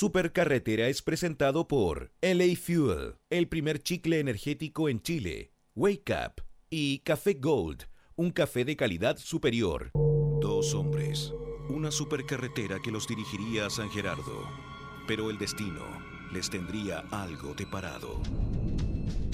Supercarretera es presentado por LA Fuel, el primer chicle energético en Chile, Wake Up y Café Gold, un café de calidad superior. Dos hombres, una supercarretera que los dirigiría a San Gerardo, pero el destino les tendría algo deparado.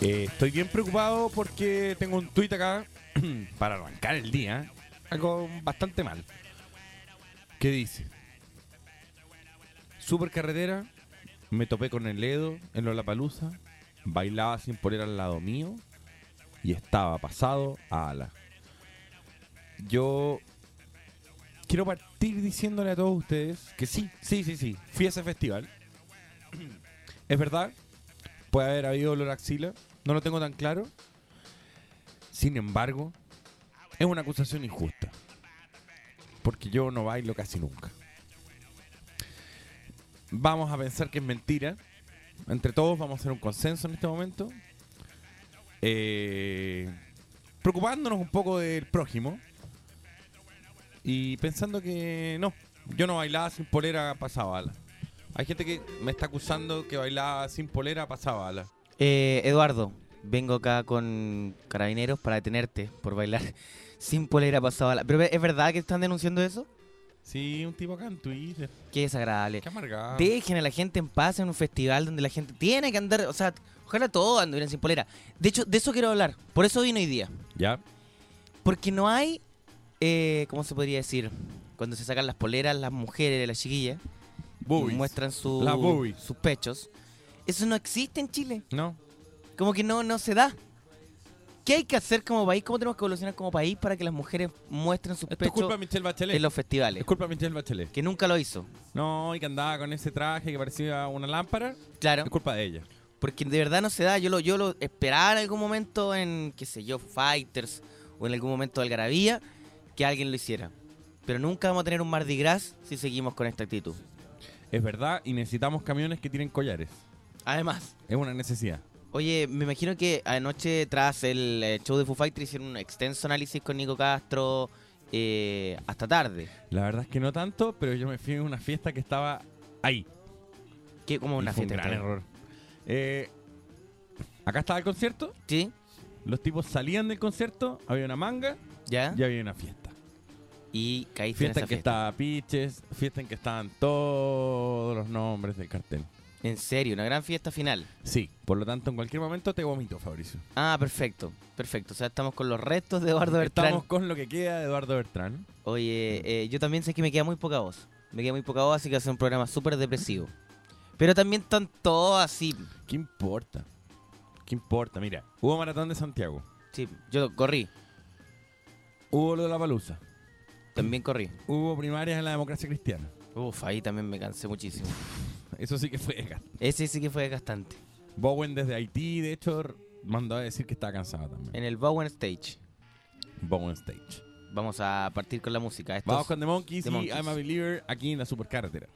Eh, estoy bien preocupado porque tengo un tuit acá para arrancar el día. Algo bastante mal. ¿Qué dice? Supercarretera, me topé con el Edo en Lollapalooza, bailaba sin polera al lado mío y estaba pasado a ala. Yo quiero partir diciéndole a todos ustedes que sí, sí, sí, sí, fui a ese festival. Es verdad, puede haber habido olor a axila, no lo tengo tan claro. Sin embargo, es una acusación injusta. Porque yo no bailo casi nunca. Vamos a pensar que es mentira. Entre todos vamos a hacer un consenso en este momento. Eh, preocupándonos un poco del prójimo. Y pensando que no, yo no bailaba sin polera pasaba. Hay gente que me está acusando que bailaba sin polera pasaba bala. Eh, Eduardo, vengo acá con carabineros para detenerte por bailar sin polera pasada. la- ¿Pero es verdad que están denunciando eso? Sí, un tipo acá en Twitter. Qué desagradable. Qué amargado. Dejen a la gente en paz en un festival donde la gente tiene que andar, o sea, ojalá todos anduvieran sin polera. De hecho, de eso quiero hablar. Por eso vino hoy día. Ya. Porque no hay, eh, ¿cómo se podría decir? Cuando se sacan las poleras, las mujeres, las chiquillas, Boobies. muestran su- sus pechos. Eso no existe en Chile. No. Como que no, no se da. ¿Qué hay que hacer como país? ¿Cómo tenemos que evolucionar como país para que las mujeres muestren sus Esto pechos culpa de Michelle Bachelet. en los festivales? Es culpa de Michelle Bachelet. Que nunca lo hizo. No, y que andaba con ese traje que parecía una lámpara. Claro. Es culpa de ella. Porque de verdad no se da. Yo lo, yo lo esperaba en algún momento en, qué sé yo, Fighters o en algún momento de Algarabía, que alguien lo hiciera. Pero nunca vamos a tener un Mardi Gras si seguimos con esta actitud. Es verdad, y necesitamos camiones que tienen collares. Además, Es una necesidad. oye, me imagino que anoche tras el eh, show de Foo Fighters hicieron un extenso análisis con Nico Castro eh, hasta tarde. La verdad es que no tanto, pero yo me fui a una fiesta que estaba ahí. ¿Qué, como Y una fue un fiesta. gran error. Eh, acá estaba el concierto. ¿Sí? Los tipos salían del concierto, había una manga ¿Ya? y había una fiesta. Y caíste Fiesta en en que fiesta. estaba Piches, fiesta en que estaban todos los nombres del cartel. En serio, una gran fiesta final. Sí, por lo tanto, en cualquier momento te vomito, Fabricio. Ah, perfecto, perfecto. O sea, estamos con los restos de Eduardo Bertrán. Estamos con lo que queda de Eduardo Bertrán. Oye, eh, yo también sé que me queda muy poca voz. Me queda muy poca voz, así que ser un programa súper depresivo. Pero también están todos así. ¿Qué importa? ¿Qué importa? Mira, hubo Maratón de Santiago. Sí, yo corrí, Hubo lo de la palusa. También corrí. Hubo primarias en la democracia cristiana. Uf, ahí también me cansé muchísimo. Eso sí que fue desgaste. Ese sí que fue desgastante. Bowen desde Haití, de hecho, mandó a decir que estaba cansado también. En el Bowen Stage. Bowen Stage. Vamos a partir con la música. Estos- Vamos con The Monkeys The y Monkeys. I'm a Believer aquí en la supercarretera.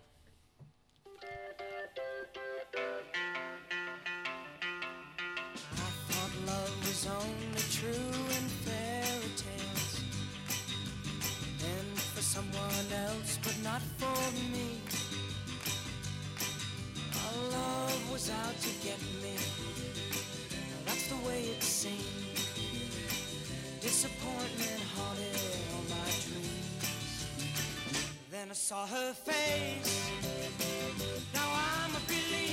Was out to get me. That's the way it seemed. Disappointment haunted all my dreams. Then I saw her face. Now I'm a believer.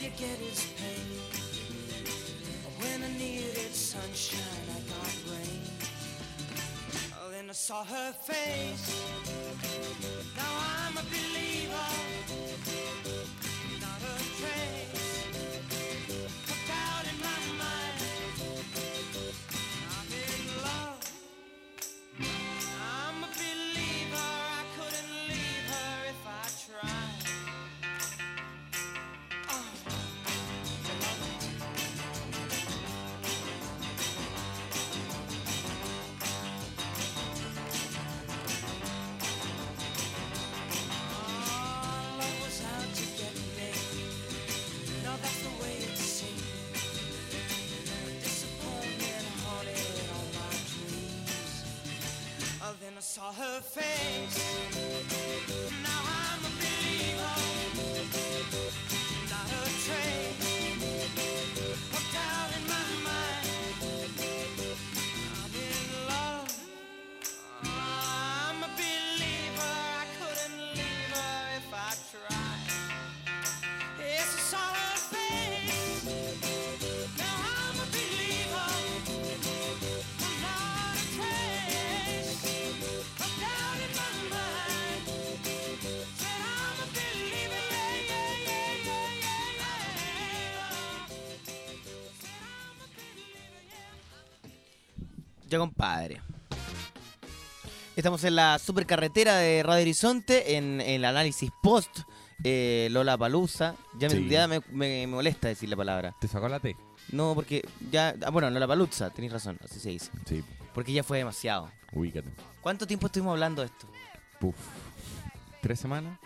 Get is pain. When I needed sunshine, I got rain. Oh, then I saw her face. Now I'm a believer. Saw her face. Ya, compadre. Estamos en la supercarretera de Radio Horizonte, en el análisis post eh, Lola Palusa. Ya me, ya me, me- me molesta decir la palabra. ¿Te sacó la T? No, porque ya. Ah, bueno, Lola Palusa, tenéis razón, así se dice. Sí, Porque ya fue demasiado. ubícate. ¿Cuánto tiempo estuvimos hablando de esto? Puf. ¿Tres semanas?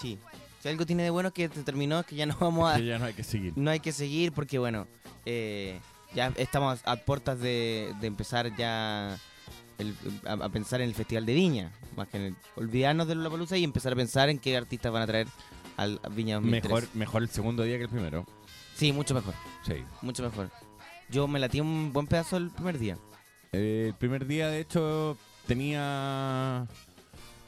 Sí. Si algo tiene de bueno es que terminó, es que ya no vamos a. Que ya no hay que seguir. No hay que seguir porque, bueno, eh, ya estamos a puertas de, de empezar ya el- a, a pensar en el Festival de Viña. Más que en el, olvidarnos de Lollapalooza y empezar a pensar en qué artistas van a traer al a Viña 2003. Mejor, mejor el segundo día que el primero. Sí, mucho mejor. Sí. Mucho mejor. Yo me latí un buen pedazo el primer día. Eh, el primer día, de hecho, tenía.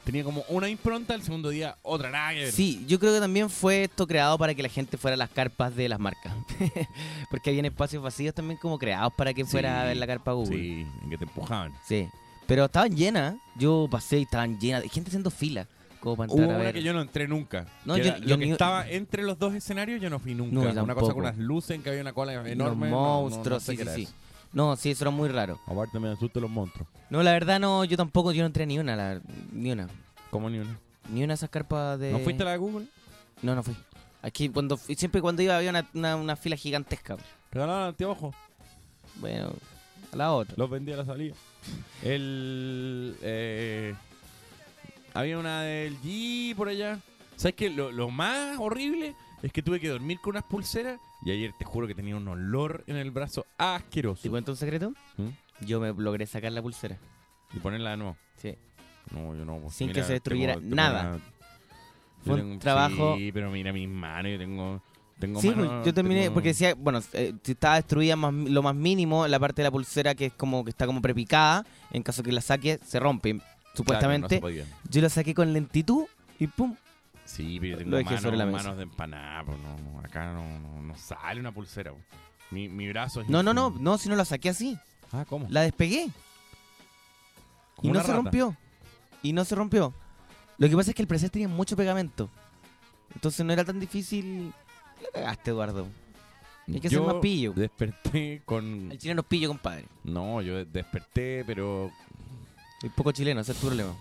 Tenía como una impronta, el segundo día otra nada que ver. Sí, yo creo que también fue esto creado para que la gente fuera a las carpas de las marcas. Porque habían espacios vacíos también como creados para que fuera Sí, a ver la carpa Google. Sí, en que te empujaban. Sí. Pero estaban llenas. Yo pasé y estaban llenas de gente haciendo fila. Como para Hubo a una ver. que yo no entré nunca. No, que yo- era yo lo que ni- estaba entre los dos escenarios yo no fui nunca. No, una cosa con unas luces en que había una cola Los enorme. no sé sí, sí, sí. No, sí, eso era muy raro. Aparte me asustan los monstruos. No, la verdad no, yo tampoco, yo no entré ni una, la- ni una. ¿Cómo ni una? Ni una de esas carpas de... ¿No fuiste a la de Google? No, no fui. Aquí cuando fui- siempre cuando iba había una, una, una fila gigantesca. Regalaban anteojos. Bueno, a la otra. Los vendí a la salida. El. eh, había una del G por allá. ¿Sabes qué? Lo, lo más horrible es que tuve que dormir con unas pulseras y ayer te juro que tenía un olor en el brazo asqueroso. ¿Te cuento un secreto? ¿Mm? Yo me logré sacar la pulsera. Y ponerla de nuevo. Sí. No, yo no. pues, Sin mira, que se destruyera tengo- tengo nada. una- Fue un tengo- trabajo- Sí, pero mira mis manos. Yo tengo. tengo Sí, pues, yo terminé, tengo- porque decía, bueno, eh, estaba destruida más, lo más mínimo, la parte de la pulsera que es como que está como prepicada, en caso que la saque, se rompe. Claro, Supuestamente, no se yo la saqué con lentitud y pum. Sí, pero yo tengo Lo dejé manos, sobre la mesa. manos de empanada. Pues no, acá no, no, no sale una pulsera. pues. Mi, mi brazo es. No, no, no, no, si no la saqué así. Ah, ¿cómo? La despegué Como y no una se rata. rompió. Y no se rompió. Lo que pasa es que el preset tenía mucho pegamento. Entonces no era tan difícil. La cagaste, Eduardo. Hay que ser Yo más pillo. Desperté con. El chileno es pillo, compadre. No, yo desperté, pero. Soy poco chileno, ese es tu problema.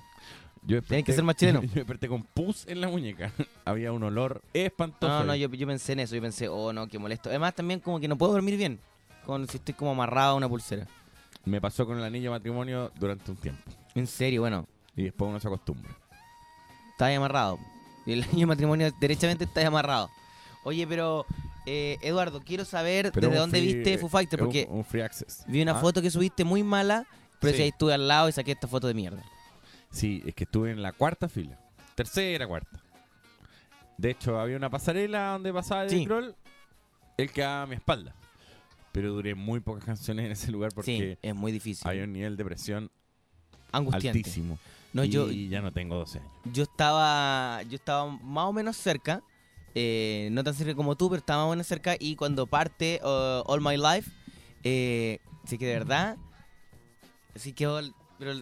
Yo Tienen que desperté- ser más chileno. Yo desperté con pus en la muñeca. Había un olor espantoso. No, no, yo, yo pensé en eso. Yo pensé, oh no, qué molesto. Además, también como que no puedo dormir bien. Con, si estoy como amarrado a una pulsera. Me pasó con el anillo de matrimonio durante un tiempo. En serio, bueno, Y después uno se acostumbra. está ahí amarrado. Y el año de matrimonio derechamente está ahí amarrado. Oye, pero eh, Eduardo, quiero saber Pero desde dónde free- viste Foo Fighter, un- porque Un, free access. vi una ¿Ah? foto que subiste muy mala, pero Sí. si ahí estuve al lado y saqué esta foto de mierda. Sí, es que estuve en la cuarta fila. Tercera, cuarta. De hecho, había una pasarela donde pasaba el Sí. scroll. Él quedaba a mi espalda. Pero duré muy pocas canciones en ese lugar porque sí, es muy difícil. hay un nivel de presión Angustiante. altísimo. No, y yo, ya no tengo 12 años. yo estaba yo estaba más o menos cerca eh, no tan cerca como tú, pero está más o menos cerca. Y cuando parte uh, All My Life, eh, sí que de verdad, así que, pero,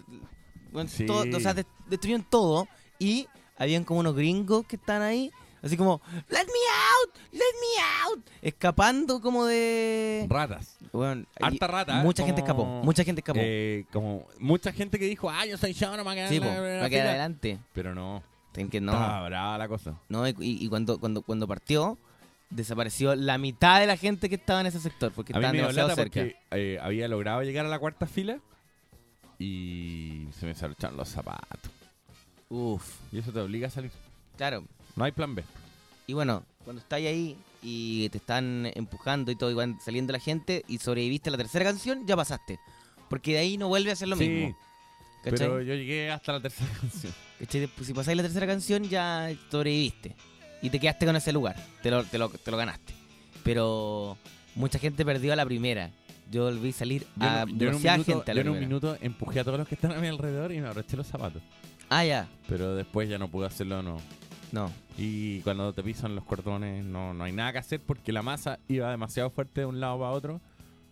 bueno, Sí. todo- o sea, des- destruyeron todo. Y habían como unos gringos que están ahí, así como, Let me out, let me out, escapando como de. Ratas. Bueno, Harta rata. Mucha gente escapó, mucha gente escapó. Eh, como mucha gente que dijo, ah, yo soy yo, no me voy a quedar sí, en po, la- en la para quedar fila". adelante. Pero no, Tienen que no. estaba brava la cosa. No, y, y cuando, cuando, cuando partió, desapareció la mitad de la gente que estaba en ese sector, porque A estaban demasiado cerca. porque eh, había logrado llegar a la cuarta fila y se me saltaron los zapatos. Uf, Y eso te obliga a salir. claro. No hay plan B. Y bueno, cuando estás ahí y te están empujando y todo, y van saliendo la gente y sobreviviste a la tercera canción, ya pasaste. Porque de ahí no vuelve a ser lo Sí, mismo. ¿Cachai? Pero yo llegué hasta la tercera canción. Si pasáis la tercera canción, ya sobreviviste. Y te quedaste con ese lugar. Te lo, te lo, te lo ganaste. Pero mucha gente perdió a la primera. Yo volví a salir Yo, a en- yo en un demasiada minuto, gente a yo en un minuto empujé a todos los que están a mi alrededor y me abroché los zapatos. Ah, ya. Pero después ya no pude hacerlo, no. No. Y cuando te pisan los cordones no, no hay nada que hacer porque la masa iba demasiado fuerte de un lado para otro.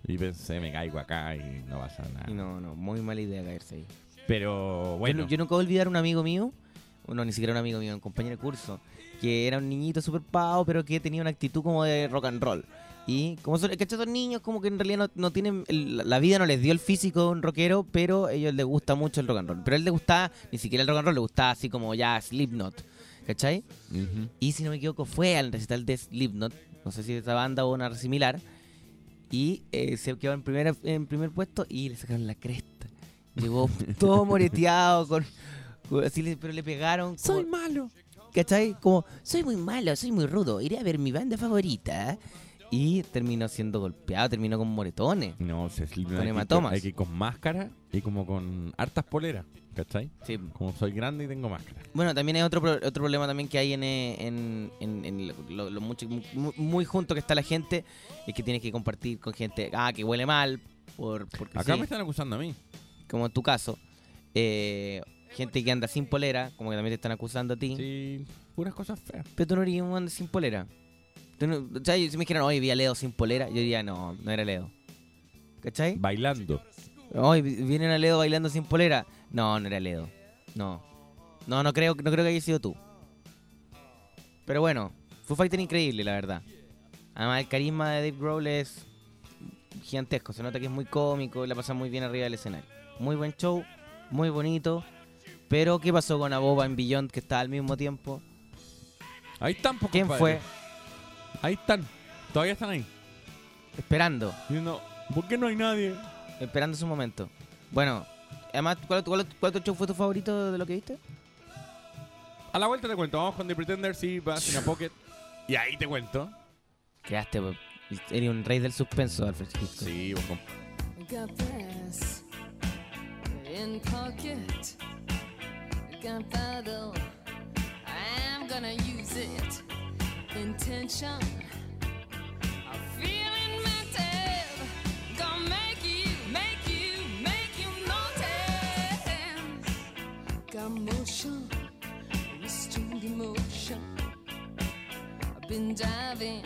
Y pensé, me caigo acá y no pasa nada. Y no, no. Muy mala idea caerse ahí. Pero Yo bueno, nu- Yo, nunca voy a olvidar un amigo mío, o no, ni siquiera un amigo mío, un compañero de curso, que era un niñito súper pavo, pero que tenía una actitud como de rock and roll. Y como son, ¿cachai? Son niños como que en realidad no, no tienen, el- la vida no les dio el físico de un rockero, pero a ellos les gusta mucho el rock and roll. Pero a él le gustaba, ni siquiera el rock and roll, le gustaba así como ya Slipknot, ¿cachai? ujú. Y si no me equivoco, fue al recital de Slipknot, no sé si esa banda o una similar, y eh, se quedó en primer, en primer puesto y le sacaron la cresta. Llegó todo moreteado, con, con- así le- pero le pegaron. como- malo. ¿Cachai? Como, soy muy malo, soy muy rudo, iré a ver mi banda favorita. Y terminó siendo golpeado, terminó con moretones. No, se Con hematomas. Hay que ir con máscara y como con hartas poleras, ¿cachai? Sí. Como soy grande y tengo máscara. Bueno, también hay otro, pro- otro problema también que hay en, eh, en, en- en lo, lo- lo mucho, muy, muy junto que está la gente, es que tienes que compartir con gente, ah, que huele mal, por, porque Acá sí, me están acusando a mí. como en tu caso. Eh, gente que anda sin polera, como que también te están acusando a ti. Sí, puras cosas feas. Pero tú no eres un anda sin polera. Si me dijeran, oye, vi a Leo sin polera, yo diría, no, no era Leo. ¿Cachai? Bailando. Hoy vienen a Leo bailando sin polera. No, no era Leo. No. No, no creo, no creo que haya sido tú. Pero bueno, fue Fighter increíble, la verdad. Además, el carisma de Dave Grohl es gigantesco. Se nota que es muy cómico y la pasa muy bien arriba del escenario. Muy buen show, muy bonito. Pero, ¿qué pasó con Aboba en Beyond que está al mismo tiempo? Ahí están, po, ¿Quién fue? Ahí están. Todavía están ahí. Esperando, Diciendo, ¿por qué no hay nadie? esperando su momento. Bueno, además, ¿cuál, cuál, cuál otro show fue tu favorito de lo que viste? A la vuelta te cuento. Vamos con The Pretenders y Bass in a Pocket. Y ahí te cuento. Quedaste, pues, eres un rey del suspenso, Alfred Hitchcock. Sí, vos Got this in pocket. Gunpowder. I'm gonna use it. Intention. I'm feeling mental. Gonna make you, make you, make you notice. Got motion, restrained emotion. I've been diving,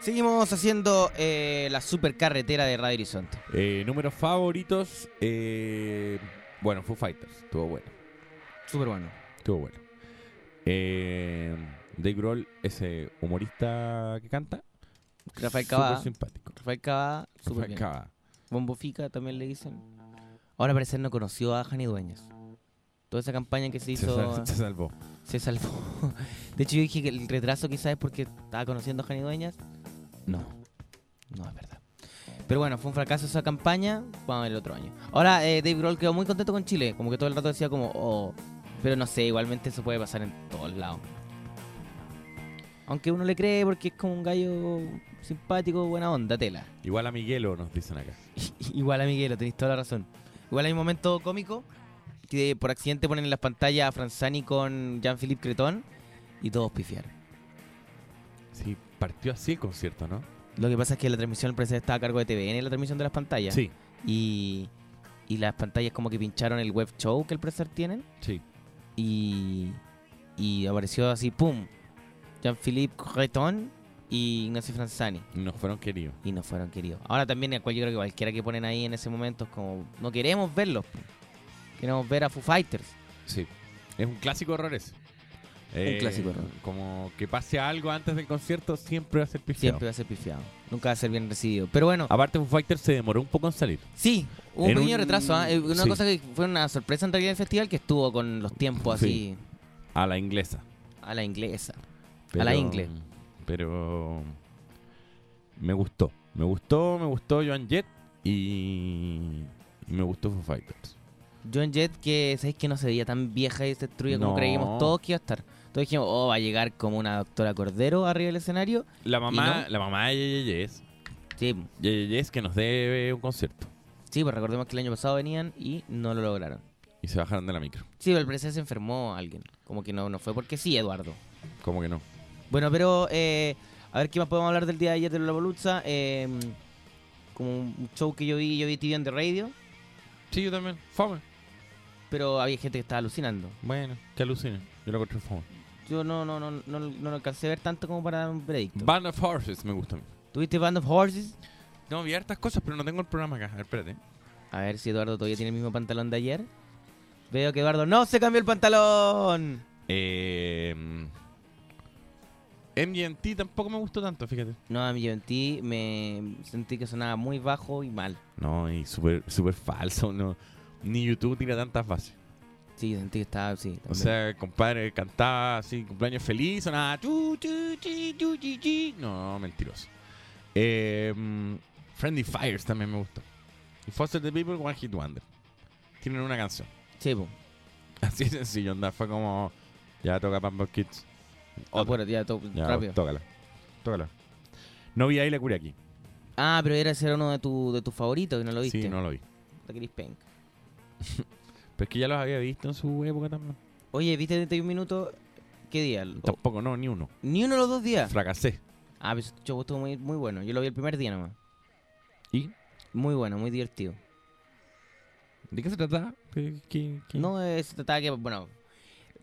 Seguimos haciendo eh, la supercarretera de Radio Horizonte. Eh, números favoritos. eh, bueno, Foo Fighters. Estuvo bueno. Súper bueno. Estuvo bueno. Eh, Dave Grohl, ese humorista que canta. Rafael súper Cavada. simpático. Rafael Cavada, súper Rafael bien. Bombo Fica también le dicen. Ahora parece no conoció a Jani Dueñas. Toda esa campaña que se Se, hizo sal- se salvó. se salvó. De hecho, yo dije que el retraso quizás es porque estaba conociendo a Jani Dueñas. No, no es verdad. Pero bueno, fue un fracaso esa campaña. Vamos a ver el otro año. Ahora, eh, Dave Grohl quedó muy contento con Chile. Como que todo el rato decía como, oh. Pero no sé, igualmente eso puede pasar en todos lados. Aunque uno le cree porque es como un gallo simpático, buena onda, tela. Igual a Miguelo nos dicen acá. Igual a Miguelo, tenéis toda la razón. Igual hay un momento cómico que por accidente ponen en las pantallas a Franzani con Jean-Philippe Cretón y todos pifiaron. Sí, partió así el concierto, ¿no? Lo que pasa es que la transmisión al parecer estaba a cargo de TVN, la transmisión de las pantallas. Sí, Y, y las pantallas como que pincharon el web show que el profesor tienen sí. y, y apareció así, ¡pum! Jean-Philippe Cretón y Ignacio Franzani. Nos fueron queridos. y no fueron queridos. Ahora también yo creo que cualquiera que ponen ahí en ese momento es como, no queremos verlos. Queremos ver a Foo Fighters. Sí. Es un clásico error ese. Eh, clásico error. Como que pase algo antes del concierto siempre va a ser pifiado. Siempre va a ser pifiado. Nunca va a ser bien recibido. Pero bueno, Aparte, Foo Fighters se demoró un poco en salir. sí, hubo un pequeño un- retraso. ¿ah? Eh, Una sí. cosa que fue una sorpresa en realidad del festival que estuvo con los tiempos Sí. así A la inglesa. a la inglesa. Pero, A la ingle. Pero me gustó. Me gustó, me gustó Joan Jett y, me gustó Foo Fighters. Joan Jett, que sabéis que no se veía tan vieja y destruida como creíamos todos que iba a estar. Todos dijimos, oh, va a llegar como una doctora Cordero arriba del escenario. La mamá, no? la mamá de Yeye Yes, Sí, que nos debe un concierto. sí, pues recordemos que el año pasado venían y no lo lograron. Y se bajaron de la micro. Sí, pero al parecer se enfermó alguien. Como que no, no fue porque sí, Eduardo. ¿Cómo que no? Bueno, pero eh, a ver qué más podemos hablar del día de ayer de la Bolutza. Eh, como un show que yo vi, yo vi TV on the Radio, Sí, yo también. Fome. pero había gente que estaba alucinando. Bueno, que alucinen. Yo lo encontré fome. Yo no, no, no, no, no lo alcancé a ver tanto como para dar un veredicto. Band of Horses me gusta a mí. ¿Tuviste Band of Horses? No, vi hartas cosas, pero no tengo el programa acá. A ver, espérate. A ver si Eduardo todavía tiene el mismo pantalón de ayer. Veo que Eduardo no se cambió el pantalón. Eh, MGMT tampoco me gustó tanto, fíjate. No, ti me sentí que sonaba muy bajo y mal. No, y súper súper falso. No. Ni YouTube tira tantas bases. Sí, sentí que estaba, sí. O sea, el compadre cantaba así, cumpleaños feliz, sonaba. No, mentiroso. Eh, Friendly Fires también me gustó. Y Foster the People, One Hit Wonder. Tienen una canción. Sí, po. Así de sencillo, onda. Fue como. Ya toca Pamper Kids. Apúrate, ya, to- Ya, rápido. tócala. Tócala. No vi ahí la cura aquí. Ah, pero era ese era uno de tus de tus favoritos y no lo viste. Sí, no lo vi. De Chris Penk. Pero es que ya los había visto en su época también. Oye, ¿viste 31 minutos? ¿Qué día? Tampoco, no, ni uno. Ni uno de los dos días. Fracasé. Ah, pero ese show estuvo muy, muy bueno. Yo lo vi el primer día nomás. ¿Y? Muy bueno, muy divertido. ¿De qué se trataba? ¿Qué, qué- qué? No, eh, se trataba que, bueno,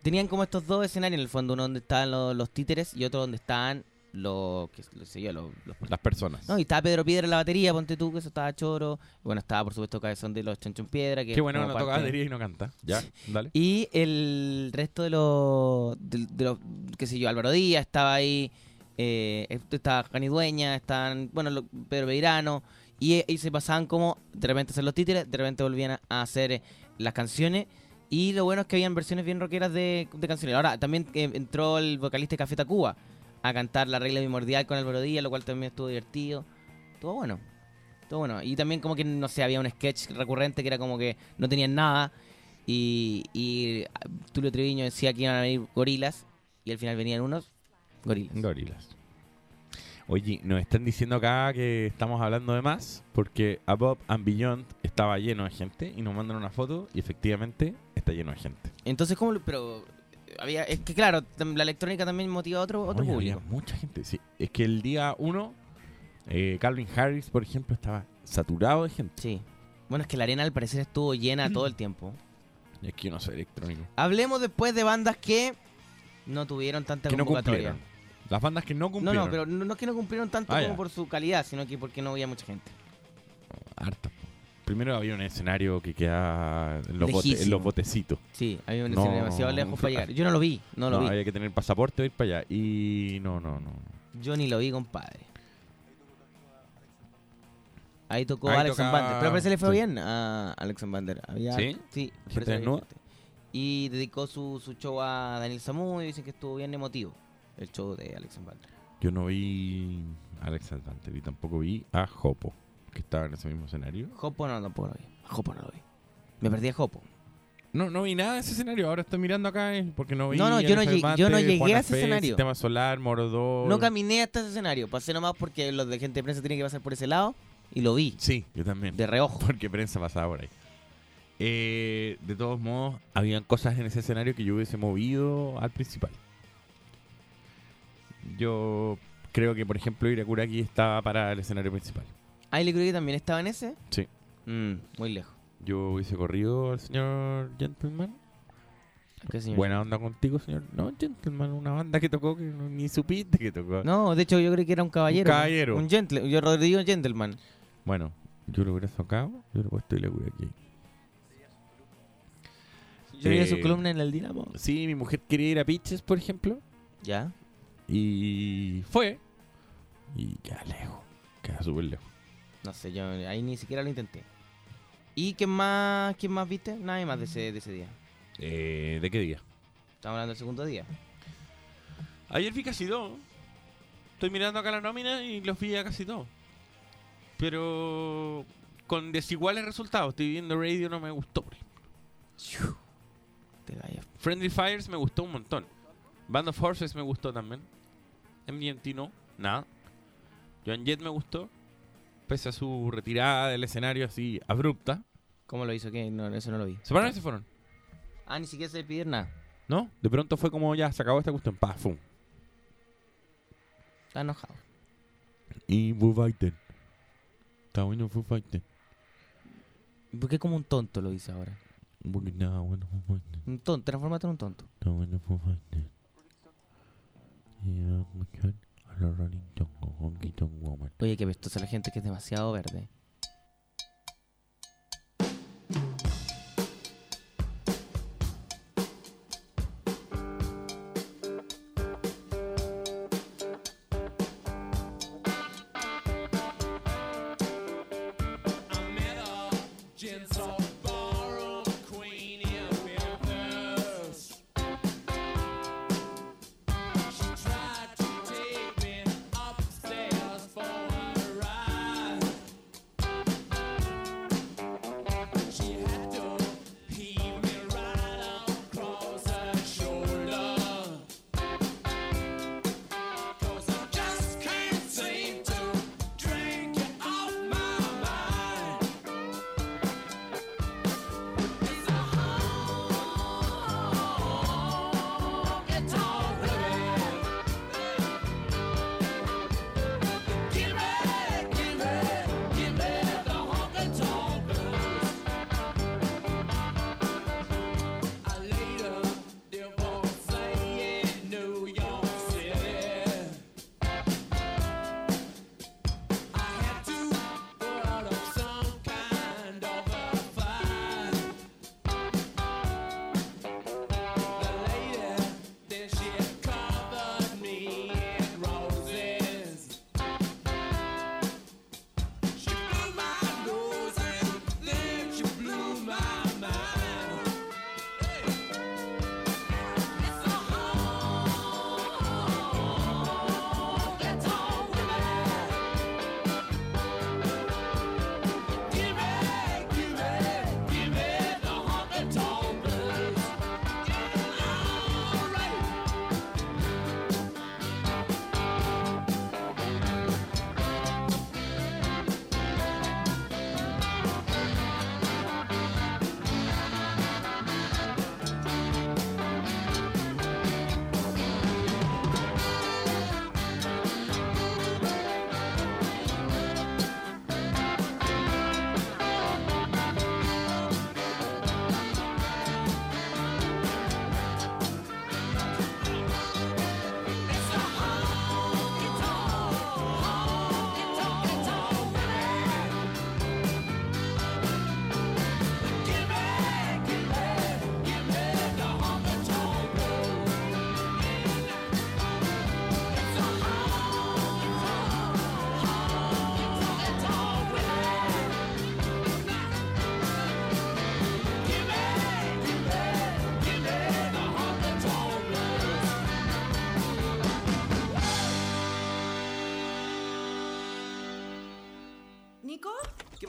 tenían como estos dos escenarios en el fondo, uno donde estaban los títeres y otro donde estaban los, qué sé yo, los, los- Las personas. No, y estaba Pedro Piedra en la batería, ponte tú, que eso estaba choro. Bueno, estaba por supuesto Cabezón de los Chancho en Piedra, que Qué bueno, no toca batería y no canta. Ya, dale. Y el resto de los, de, de los, qué sé yo, Álvaro Díaz estaba ahí, eh, estaba Jani Dueña, estaban, bueno, lo- Pedro Beirano, y, y se pasaban como de repente a hacer los títeres, de repente volvían a, a hacer eh, las canciones, y lo bueno es que habían versiones bien rockeras de, de canciones. Ahora, también eh, entró el vocalista de Café Tacuba a cantar La Regla Primordial con Álvaro Díaz, lo cual también estuvo divertido. Estuvo bueno. Estuvo bueno. Y también como que, no sé, había un sketch recurrente que era como que no tenían nada, y, y Tulio Treviño decía que iban a venir gorilas y al final venían unos gorilas. Gorilas. Oye, nos están diciendo acá que estamos hablando de más porque Above and Beyond estaba lleno de gente y nos mandan una foto y efectivamente está lleno de gente. Entonces, ¿cómo? lo- Pero había, es que claro, la electrónica también motiva a otro, otro Oye, público. había mucha gente. Sí, es que el día uno, eh, Calvin Harris, por ejemplo, estaba saturado de gente. Sí. Bueno, es que la arena al parecer estuvo llena todo el tiempo. Es que yo no soy electrónico. Hablemos después de bandas que no tuvieron tanta Que no convocatoria. cumplieron. Las bandas que no No, cumplieron. no, pero no, no es que no cumplieron tanto Ah, como ya. por su calidad, sino que porque no había mucha gente. Harta. Primero había un escenario que queda en los, bote- en los botecitos. Sí, había un No. escenario demasiado lejos para llegar. Yo no lo vi, no lo No, vi. había que tener pasaporte para ir para allá. Y no, no, no. Yo ni lo vi, compadre. Ahí tocó Ahí Alex tocaba- Bander. Pero parece que le fue sí. bien a Alex Bander. Había, ¿Sí? Sí. Y dedicó su, su show a Daniel Samu y dicen que estuvo bien emotivo. El show de Alex Bander. Yo no vi a Alex Advanter y tampoco vi a Jopo, que estaba en ese mismo escenario. Jopo no, tampoco lo vi. Jopo no lo vi. Me perdí a Jopo. No, no vi nada de ese escenario. Ahora estoy mirando acá eh, porque no vi. No, no, yo no llegué- yo no llegué Juana a ese Fe, escenario. Sistema Solar, Morodor. No caminé hasta ese escenario. Pasé nomás porque los de gente de prensa tienen que pasar por ese lado y lo vi. Sí, yo también. De reojo. Porque prensa pasaba por ahí. Eh, de todos modos, habían cosas en ese escenario que yo hubiese movido al principal. Yo creo que, por ejemplo, Irakuraki estaba para el escenario principal. Ah, ¿y le creo que también estaba en ese? Sí. Mm, muy lejos. Yo hubiese corrido al señor Gentleman. ¿Qué señor? Buena onda contigo, señor. No, Gentleman, una banda que tocó que no- ni supiste que tocó. No, de hecho yo creí que era un caballero. Un caballero. Un gentle, yo Rodrigo Gentleman. Bueno, yo lo hubiera sacado, yo lo he puesto Irakuraki. Yo vi Eh, su columna en el Dinamo. Sí, mi mujer quería ir a Pitches, por ejemplo. Ya. Y fue. Y queda lejos. Queda súper lejos. No sé, yo ahí ni siquiera lo intenté. ¿Y quién más, quién más viste? Nadie más de ese, de ese día. Eh, ¿De qué día? Estamos hablando del segundo día. Ayer vi casi todo. Estoy mirando acá la nómina y los vi a casi todo. Pero con desiguales resultados. Estoy viendo Radio, no me gustó. Friendly Fires me gustó un montón. Band of Horses me gustó también. MGMT no, nada. Joan Jett me gustó. Pese a su retirada del escenario así abrupta. ¿Cómo lo hizo? ¿Qué? No, eso no lo vi. ¿Se pararon y se fueron? Ah, ni siquiera se le pidieron nada. ¿No? De pronto fue como ya, se acabó esta cuestión. Pa, fum. Está enojado. Y Foo Fighter. Está bueno Foo Fighter. ¿Por qué como un tonto lo dice ahora? Porque nada, bueno Foo Fighter. Un tonto, transformate en un tonto. Está bueno Foo Fighter. Y vamos a escuchar a Oye, que apestosa la gente que es demasiado verde.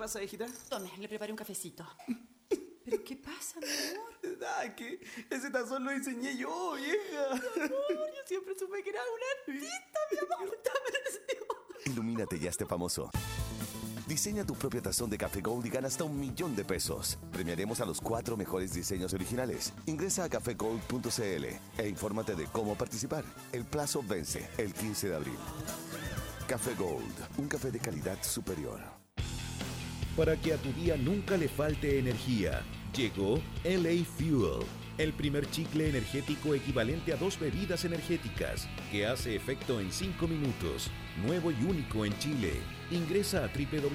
Pasa, hijita? tome, le preparé un cafecito. ¿Pero qué pasa, mi amor? Ah, que ese tazón lo diseñé yo, vieja. Yo siempre supe que era un artista, mi amor. Ilumínate y hazte famoso. Diseña tu propio tazón de Café Gold y gana hasta un millón de pesos. Premiaremos a los cuatro mejores diseños originales. Ingresa a cafegold.cl e infórmate de cómo participar. El plazo vence el 15 de abril. Café Gold, un café de calidad superior. Para que a tu día nunca le falte energía, llegó LA Fuel, el primer chicle energético equivalente a dos bebidas energéticas, que hace efecto en 5 minutos, nuevo y único en Chile. Ingresa a www.lafuel.cl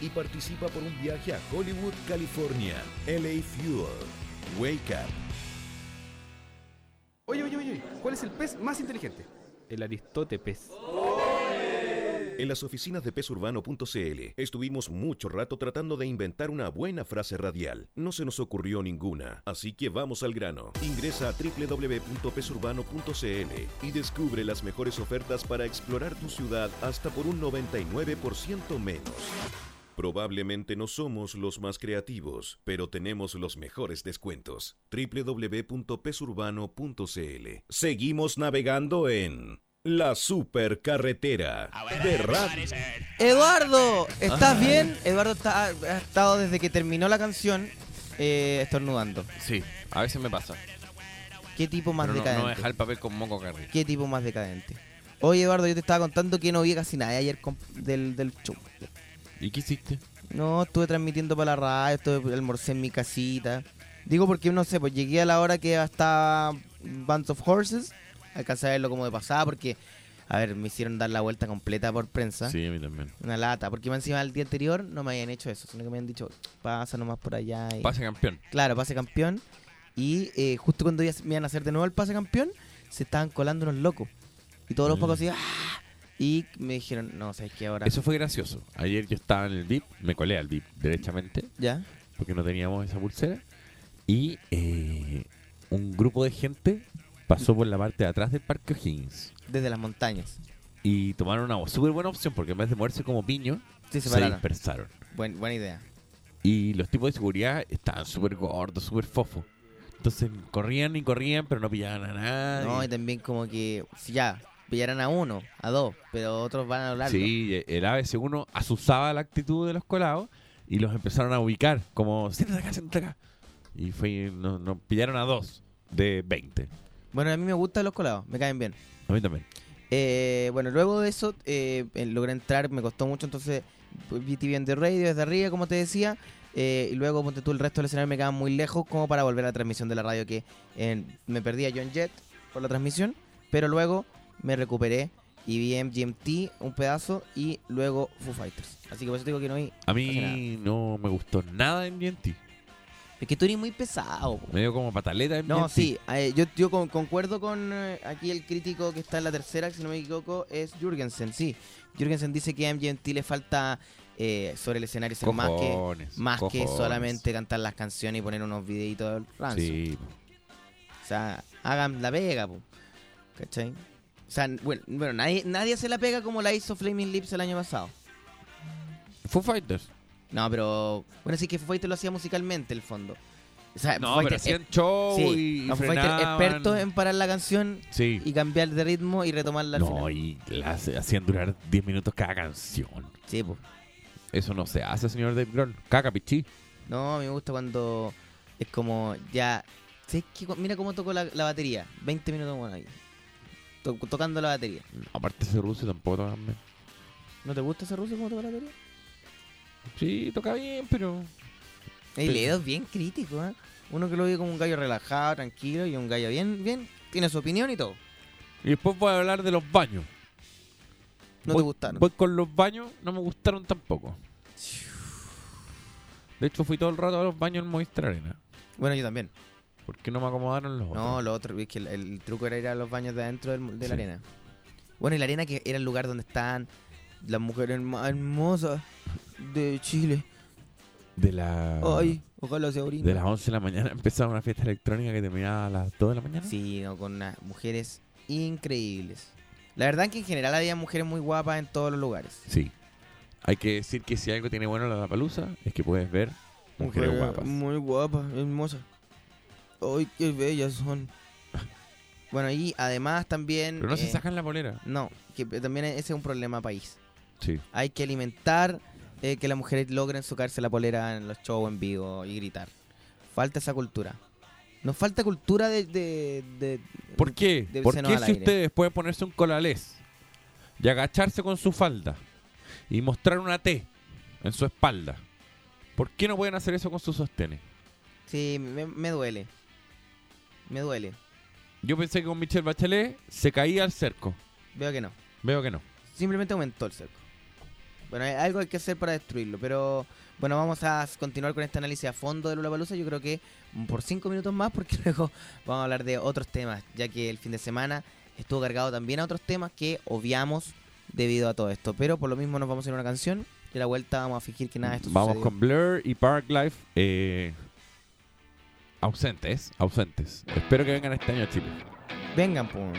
y participa por un viaje a Hollywood, California. LA Fuel. Wake up. Oye, oye, oye, ¿cuál es el pez más inteligente? El Aristóteles. En las oficinas de pesurbano.cl estuvimos mucho rato tratando de inventar una buena frase radial. No se nos ocurrió ninguna, así que vamos al grano. Ingresa a www.pesurbano.cl y descubre las mejores ofertas para explorar tu ciudad hasta por un 99% menos. Probablemente no somos los más creativos, pero tenemos los mejores descuentos. www.pesurbano.cl Seguimos navegando en la supercarretera de radio. Eduardo, ¿estás bien? Eduardo está, ha estado desde que terminó la canción eh, estornudando. Sí, a veces me pasa. ¿Qué tipo más Pero no, decadente? no dejar el papel con moco carril. ¿Qué tipo más decadente? Oye, Eduardo, yo te estaba contando que no vi casi nada ayer con- del, del show. ¿Y qué hiciste? No, estuve transmitiendo para la radio, estuve almorcé en mi casita. Digo porque, no sé, pues llegué a la hora que estaba Bands of Horses. Alcancé a verlo como de pasada porque, a ver, me hicieron dar la vuelta completa por prensa. Sí, a mí también. Una lata, porque encima el día anterior no me habían hecho eso, sino que me habían dicho, pasa nomás por allá. Y... Pase campeón. Claro, pase campeón. Y eh, justo cuando ya me iban a hacer de nuevo el pase campeón, se estaban colando unos locos. Y todos los Mm. pocos así, ¡ah! Y me dijeron, no, sabes qué ahora. Eso fue gracioso. Ayer yo estaba en el VIP, me colé al VIP derechamente, ¿Ya? porque no teníamos esa pulsera. Y eh, un grupo de gente pasó por la parte de atrás del Parque O'Higgins. Desde las montañas. Y tomaron una súper buena opción, porque en vez de moverse como piño, Sí, se dispersaron. Buen- buena idea. Y los tipos de seguridad estaban súper gordos, súper fofos. Entonces corrían y corrían, pero no pillaban a nadie. No, y también como que, si ya, pillarán a uno, a dos, pero otros van a hablar. Sí, el ABC1 asusaba la actitud de los colados y los empezaron a ubicar, como, siéntate acá, siéntate acá. Y fue, nos, nos pillaron a dos de 20. Bueno, a mí me gustan los colados, me caen bien. A mí también. Eh, bueno, luego de eso eh, eh, logré entrar, me costó mucho, entonces vi en The Radio desde arriba, como te decía. eh, y luego, ponte tú, el resto del escenario me quedaba muy lejos como para volver a la transmisión de la radio, que me perdí a John Jett por la transmisión, pero luego me recuperé y vi MGMT un pedazo y luego Foo Fighters. Así que por eso te digo que no vi. A mí no me gustó nada en MGMT. Es que tú eres muy pesado. po. Me dio como pataleta No, sí, eh, yo, yo con- concuerdo con eh, aquí el crítico que está en la tercera, si no me equivoco, es Jürgensen, sí. Jürgensen dice que a MGMT le falta eh, sobre el escenario ser más que, Cojones, más que solamente cantar las canciones y poner unos videitos rancio. Sí. O sea, hagan la pega, po. ¿cachai? O sea, bueno, bueno nadie, nadie hace la pega como la hizo Flaming Lips el año pasado. Foo Fighters. No, pero bueno, sí que Foo lo hacía musicalmente, el fondo. O sea, No, pero hacían show Sí, y, frenaban. expertos en parar la canción Sí. y cambiar de ritmo y retomarla al No, final. y la hacían durar 10 minutos cada canción. Sí, pues. Eso no se hace, señor Dave Grohl. Caca, pichí. No, a mí me gusta cuando es como ya. Mira cómo tocó la, la batería. 20 minutos bueno ahí. To- tocando la batería. Aparte ese ruso tampoco toca. ¿No te gusta ese ruso cómo toca la batería? Sí, toca bien, pero... El Pero- Edo es bien crítico, ¿eh? Uno que lo ve como un gallo relajado, tranquilo y un gallo bien, bien. Tiene su opinión y todo. Y después voy a hablar de los baños. No voy, te gustaron. Voy con los baños, no me gustaron tampoco. De hecho, fui todo el rato a los baños en Movistar Arena. Bueno, yo también. Porque no me acomodaron los No, otros. lo otro, es que el, el truco era ir a los baños de adentro del- de la arena. Bueno, y la arena que era el lugar donde estaban las mujeres más hermosas de Chile. De, la, Ay, ojalá sea orina. de las 11 de la mañana empezaba una fiesta electrónica que terminaba a las 2 de la mañana. Sí, no, con unas mujeres increíbles. La verdad es que en general había mujeres muy guapas en todos los lugares. Sí. Hay que decir que si algo tiene bueno la palusa es que puedes ver mujeres guapas. Muy guapas, hermosas. Ay, qué bellas son. Bueno, y además también... Pero no se eh, sacan la polera. No, que también ese es un problema país. Sí. Hay que alimentar eh, que las mujeres logren sacarse la polera en los shows en vivo y gritar. Falta esa cultura. Nos falta cultura de... de, de- ¿Por qué? ¿Por qué si aire. ustedes pueden ponerse un colalés y agacharse con su falda y mostrar una T en su espalda? ¿Por qué no pueden hacer eso con sus sostenes? Sí, me, me duele. Me duele. Yo pensé que con Michelle Bachelet se caía al cerco. Veo que no. Veo que no. Simplemente aumentó el cerco. Bueno, hay- algo hay que hacer para destruirlo, pero bueno, vamos a continuar con este análisis a fondo de Lollapalooza. Yo creo que por cinco minutos más, porque luego vamos a hablar de otros temas, ya que el fin de semana estuvo cargado también a otros temas que obviamos debido a todo esto. Pero por lo mismo nos vamos a ir a una canción y a la vuelta vamos a fingir que nada de esto Vamos sucedió. con Blur y Parklife eh, ausentes, ausentes. Espero que vengan este año a Chile. Vengan, pues.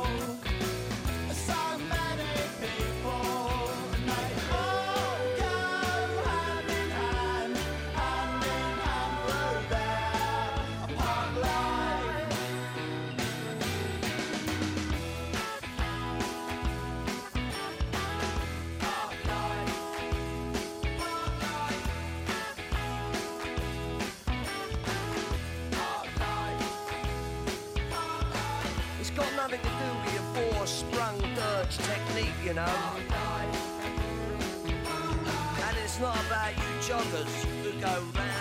you know. And it's not about you joggers who go round,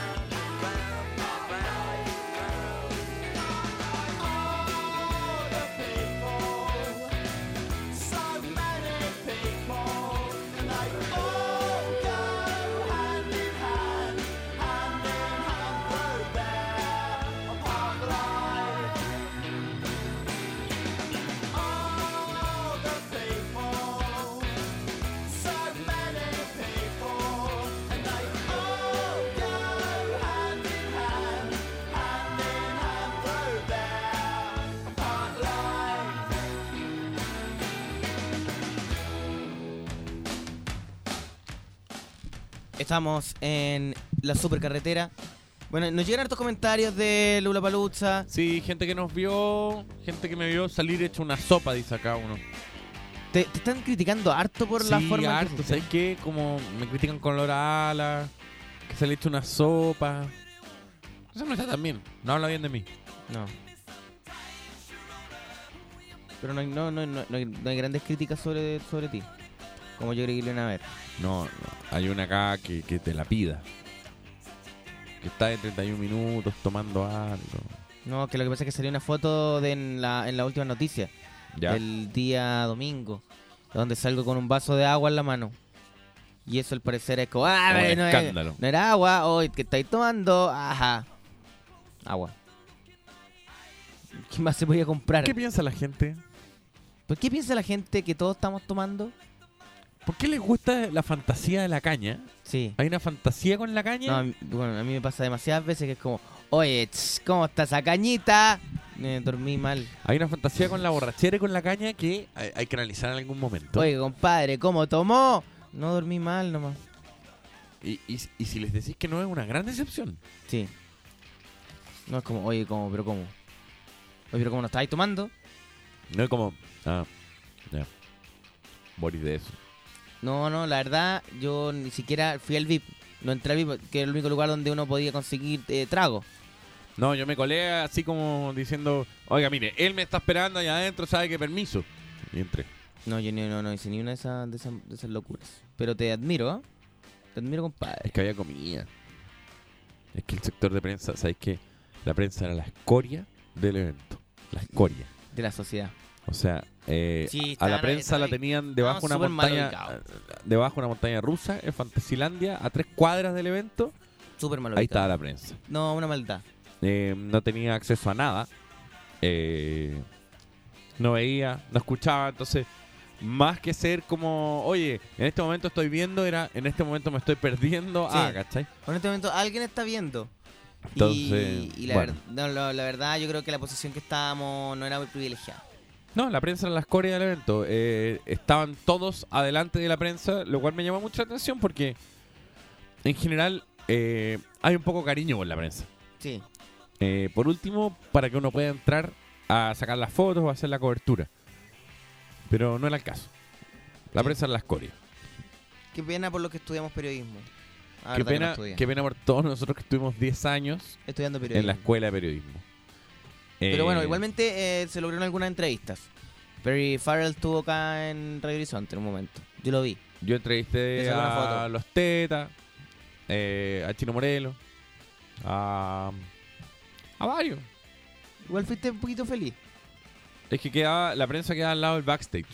Estamos en la supercarretera. Bueno, nos llegan hartos comentarios de Lula Paluzza. Sí, gente que nos vio, gente que me vio salir hecho una sopa, dice acá uno. Te, te están criticando harto por la forma en que harto, fuiste. ¿sabes qué? Como me critican con olor a ala, que se le hecho una sopa. Eso no está tan bien, no habla bien de mí. No. Pero no hay, no, no, no, no hay, no hay grandes críticas sobre, sobre ti. Como yo creí que lo iban a ver. No, no, hay una acá que, que te la pida. Que está de 31 minutos tomando algo. No, que lo que pasa es que salió una foto de en la, en la última noticia. Ya. Del día domingo. Donde salgo con un vaso de agua en la mano. Y eso al parecer es como, ah, no, es- escándalo. no era agua, hoy que estáis tomando, ajá. Agua. ¿Qué más se podía comprar? ¿Qué piensa la gente? ¿Por qué piensa la gente que todos estamos tomando? ¿Por qué les gusta la fantasía de la caña? Sí. ¿Hay una fantasía con la caña? No, a mí- bueno, a mí me pasa demasiadas veces que es como, oye, tss, ¿cómo está esa cañita? Me dormí mal. Hay una fantasía con la borrachera y con la caña que hay, hay que analizar en algún momento. Oye, compadre, ¿cómo tomó? No dormí mal nomás. Y, y- y si les decís que no es una gran decepción. Sí. No es como, oye, ¿cómo? ¿Pero cómo? Oye, ¿pero cómo no estáis tomando? No es como, ah, ya. Morir de eso. No, no, la verdad, yo ni siquiera fui al VIP. No entré al VIP, que era el único lugar donde uno podía conseguir eh, trago. No, yo me colé así como diciendo, oiga, mire, él me está esperando allá adentro, sabe que permiso. Y entré. No, yo ni, no, no hice ni una de esas, de esas, de esas locuras. Pero te admiro, ¿eh? Te admiro, compadre. Es que había comida. Es que el sector de prensa, ¿sabes qué? La prensa era la escoria del evento. La escoria. De la sociedad. O sea, eh, Sí, a la prensa la tenían debajo de una montaña, ubicados. debajo de una montaña rusa en Fantasilandia, a tres cuadras del evento. Súper mal Ahí estaba la prensa. No, una maldad. Eh, no tenía acceso a nada. Eh, no veía, no escuchaba. Entonces, más que ser como, oye, en este momento estoy viendo, era en este momento me estoy perdiendo. Sí. Ah, ¿cachai? En este momento alguien está viendo. Entonces, y, y la, bueno. ver- no, lo- la verdad, yo creo que la posición que estábamos no era muy privilegiada. No, la prensa era la escoria del evento. Eh, estaban todos adelante de la prensa, lo cual me llamó mucho la atención porque, en general, eh, hay un poco cariño con la prensa. Sí. Eh, por último, para que uno pueda entrar a sacar las fotos o a hacer la cobertura. Pero no era el caso. La prensa era la escoria. Qué pena por los que estudiamos periodismo. La Qué verdad que no pena, estudié. qué pena por todos nosotros que estuvimos 10 años Estudiando periodismo. en la escuela de periodismo. Pero bueno, Eh, igualmente eh, se lograron algunas entrevistas. Perry Farrell estuvo acá en Radio Horizonte en un momento. Yo lo vi. Yo Le entrevisté sacó una a foto. los Tetas, eh, a Chino Morelo, a, a varios. Igual fuiste un poquito feliz. Es que quedaba, la prensa quedaba al lado del backstage.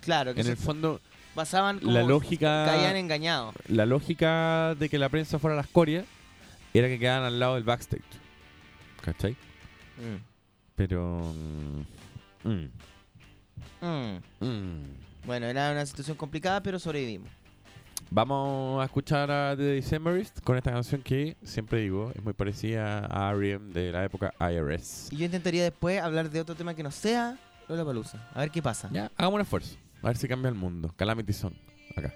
Claro, que En se el fondo, pasaban como la lógica, caían engañados. la lógica de que la prensa fuera la escoria era que quedaban al lado del backstage. ¿Cachai? Mm. Pero... mm, mm, Mm. mm. Bueno, era una situación complicada, pero sobrevivimos. Vamos a escuchar a The Decemberist con esta canción que, siempre digo, es muy parecida a R.E.M. de la época IRS. Y yo intentaría después hablar de otro tema que no sea Lola Palusa. A ver qué pasa. Ya, hagamos un esfuerzo. A ver si cambia el mundo. Calamity Song. Acá.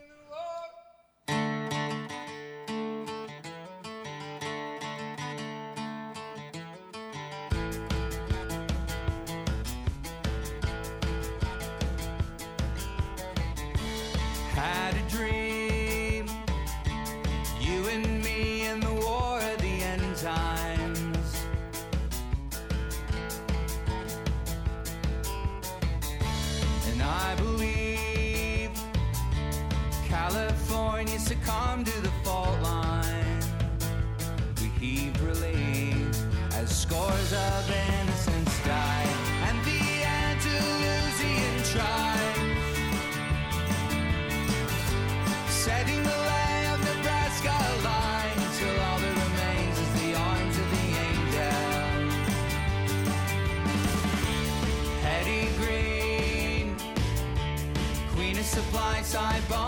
side by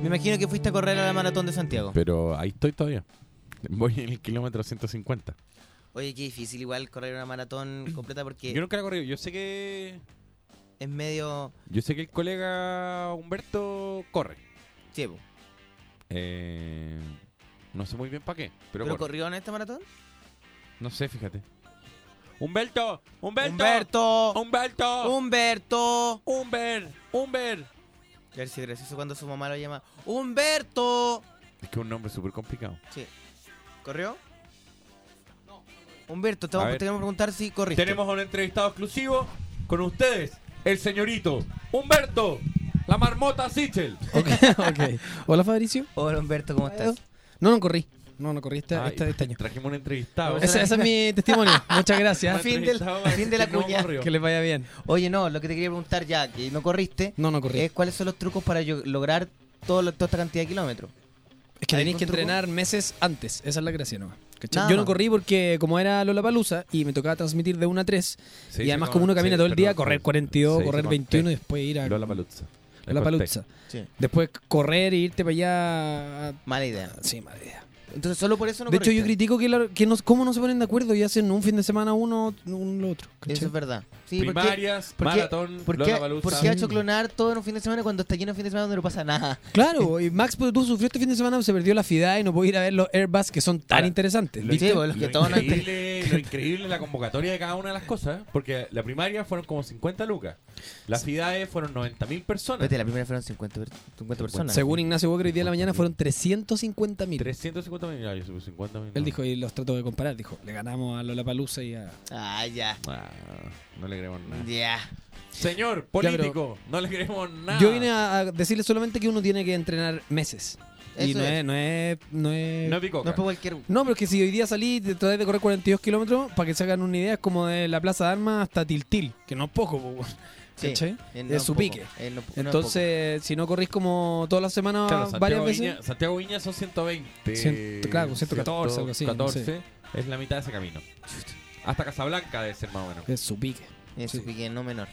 Me imagino que fuiste a correr a la maratón de Santiago. Pero ahí estoy todavía. Voy en el kilómetro 150. Oye, qué difícil igual correr una maratón completa porque Yo nunca la he corrido. Yo sé que. es medio... Yo sé que el colega Humberto corre. Po. Eh, no sé muy bien para qué, pero, ¿Pero corre. corrió en esta maratón? No sé, fíjate. Humberto, Humberto, Humberto, Humberto, Humberto. Humber, Humber. A ver si es gracioso cuando su mamá lo llama Humberto. Es que es un nombre súper complicado. Sí. ¿Corrió? Humberto, te A vamos, ver. te queremos preguntar si corriste. Tenemos a un entrevistado exclusivo con ustedes, el señorito Humberto, la marmota Sichel. Ok, ok. Hola Fabricio. Hola Humberto, ¿cómo estás? No, no corrí. No, no corrí este, Ay, este, este año. Trajimos un entrevistado. Ese, ese es mi testimonio. Muchas gracias. Fin del- fin de la cuña. corrió. Que les vaya bien. Oye, no, lo que te quería preguntar ya, que no corriste, No, no corrí. es cuáles son los trucos para yo- lograr todo lo- toda esta cantidad de kilómetros. Es que ¿Hay tenéis que truco? entrenar meses antes. Esa es la gracia, ¿no? ¿Cachai? Nada Yo no corrí porque como era Lola Palusa y me tocaba transmitir de 1 a 3 Sí, y además como uno camina sí, todo el día, correr sí. 42, Se correr hizo con 21 y T. después ir a Lola Paluzza. Lola Palusa. Sí. Después correr e irte para allá. Mala idea. Sí, mala idea. Entonces solo por eso no de hecho, yo critico que, la- que no, cómo no se ponen de acuerdo y hacen un fin de semana uno, un lo otro. ¿cachai? Eso es verdad. Sí, ¿por qué- Primarias, por qué- maratón, ¿Por qué, por qué ha hecho clonar todo en un fin de semana cuando está lleno de fin de semana donde no pasa nada? Claro, y Max pues, tú sufrió este fin de semana, se perdió la FIDA y no pudo ir a ver los Airbus que son tan Ahora, interesantes. Lo, ¿viste? Sí, pues, los que todos no increíble, lo increíble es la convocatoria de cada una de las cosas, ¿eh? porque la primaria fueron como 50 lucas, las ciudades fueron 90 mil personas, Vete, la primera fueron 50, per- 50 personas. Según Ignacio Walker, hoy día de la mañana fueron 350 mil. 350 mil, ya, yo supe 50 mil. Él dijo, y los trato de comparar, dijo, le ganamos a Lola Palusa y a... Ah, ya. Ah, no le queremos nada. Ya. Señor pero- político, no le queremos nada. Yo vine a, a decirle solamente que uno tiene que entrenar meses. Y Eso no es. es, no es, no es... No es bicoca. No cualquier. No, pero es que si hoy día salí y te traes de correr 42 kilómetros, para que se hagan una idea, es como de la Plaza de Armas hasta Tiltil, que no es poco, po, weón. Sí, ¿cachai? eh, no es su poco, pique. eh, no- no. Entonces, si no corrís como todas las semanas Claro, varias Santiago veces... Viña, Santiago Viña son 120. Cien- claro, 114, algo así, no 114 es la mitad de ese camino. Hasta Casablanca debe ser más o menos. Es su pique. Es Sí. su pique no menor.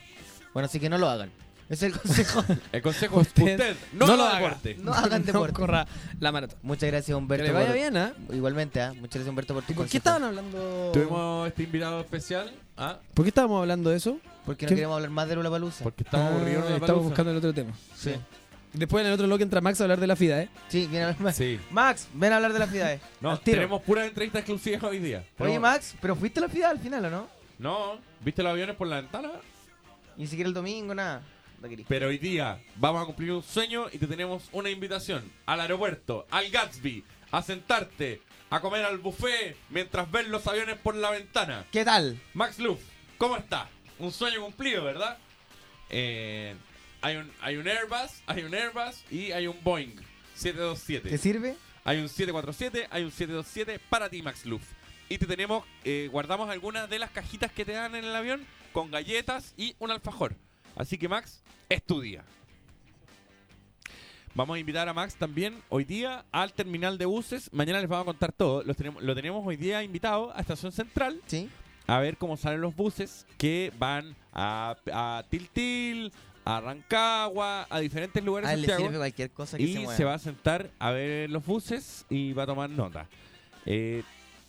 Bueno, así que no lo hagan. Es el consejo. El consejo es Usted usted, no, no lo haga. deporte. No hagan deporte. corra la maratón. Muchas gracias, Humberto. Que le vaya por- bien, ¿ah? Igualmente, ¿ah? Muchas gracias, Humberto, por tu ¿Por qué estaban hablando...? Tuvimos este invitado especial ¿ah? ¿Por qué estábamos hablando de eso? Porque no ¿Qué? queremos hablar más de Lola Palusa. porque estamos Ah, aburridos en la Estamos buscando el otro tema. Sí. Después en el otro bloque entra Max a hablar de la FIDA, ¿eh? Sí, viene a hablar más. Sí. Max, ven a hablar de la FIDAE. No, Al tiro. tenemos puras entrevistas exclusivas hoy día. Oye, Tenemos- Max, ¿pero fuiste a la FIDA al final o no? No, ¿viste los aviones por la ventana? Ni siquiera el domingo, nada. No. Pero hoy día vamos a cumplir un sueño y te tenemos una invitación al aeropuerto, al Gatsby, a sentarte, a comer al buffet mientras ves los aviones por la ventana. ¿Qué tal? Max Luff, ¿cómo está? Un sueño cumplido, ¿verdad? Eh, hay, un, hay un Airbus, hay un Airbus y hay un Boeing 727. ¿Te sirve? Hay un 747, hay un 727 para ti, Max Luff. Y te tenemos, eh, guardamos algunas de las cajitas que te dan en el avión con galletas y un alfajor. Así que, Max, es tu día. Vamos a invitar a Max también hoy día al terminal de buses. Mañana les vamos a contar todo. Los tenemos, lo tenemos hoy día invitado a Estación Central Sí. A ver cómo salen los buses que van a, a Tiltil, a Rancagua, a diferentes lugares de le Santiago. sirve cualquier cosa que y se va a sentar a ver los buses y va a tomar nota. Eh,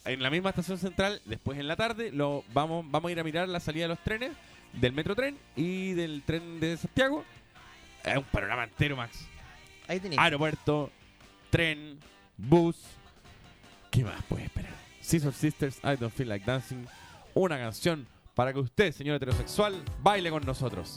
en la misma estación central, después en la tarde, lo vamos, vamos a ir a mirar la salida de los trenes, del Metrotren y del tren de Santiago. Es un panorama entero, Max. Ahí tenéis. Aeropuerto, tren, bus. ¿Qué más puede esperar? Scissor Sisters, I Don't Feel Like Dancing. Una canción para que usted, señor heterosexual, baile con nosotros.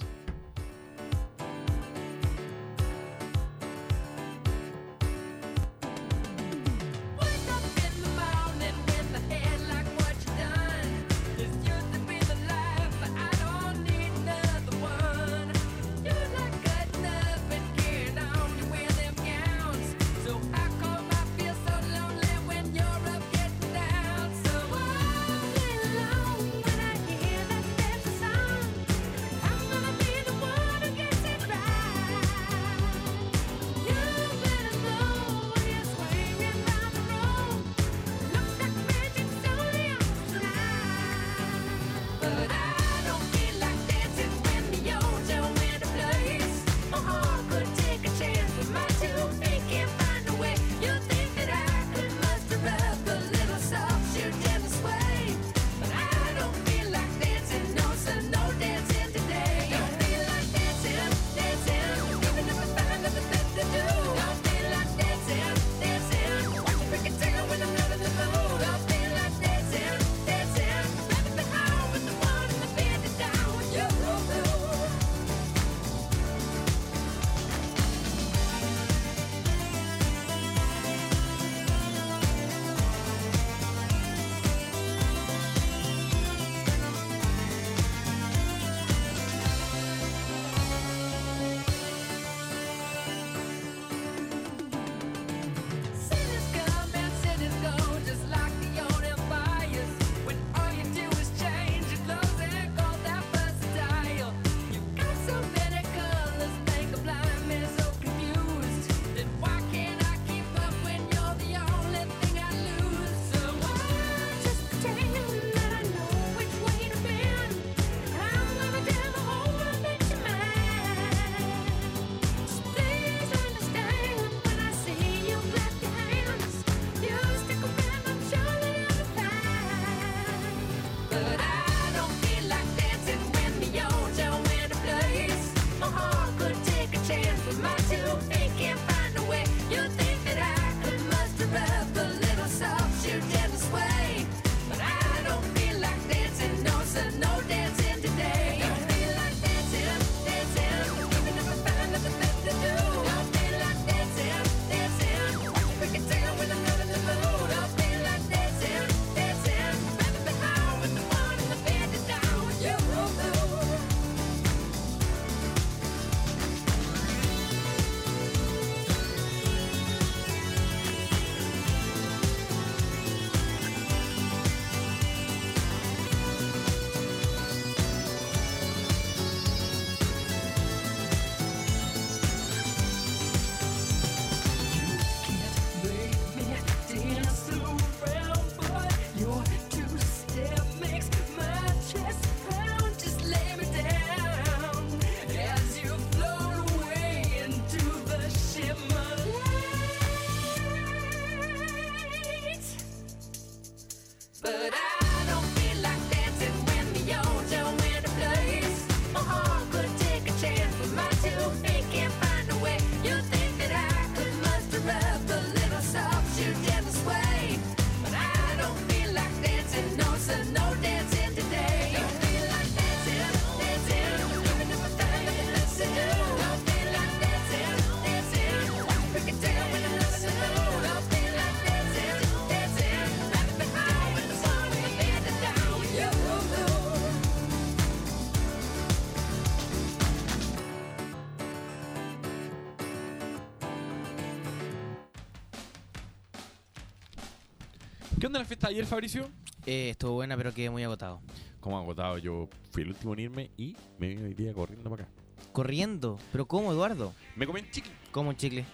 ¿Qué onda la fiesta de ayer, Fabricio? Eh, estuvo buena, pero quedé muy agotado. Como agotado, yo fui el último en irme y me vine hoy día corriendo para acá. Corriendo. ¿Pero cómo, Eduardo? Me comí un chicle. ¿Cómo un chicle?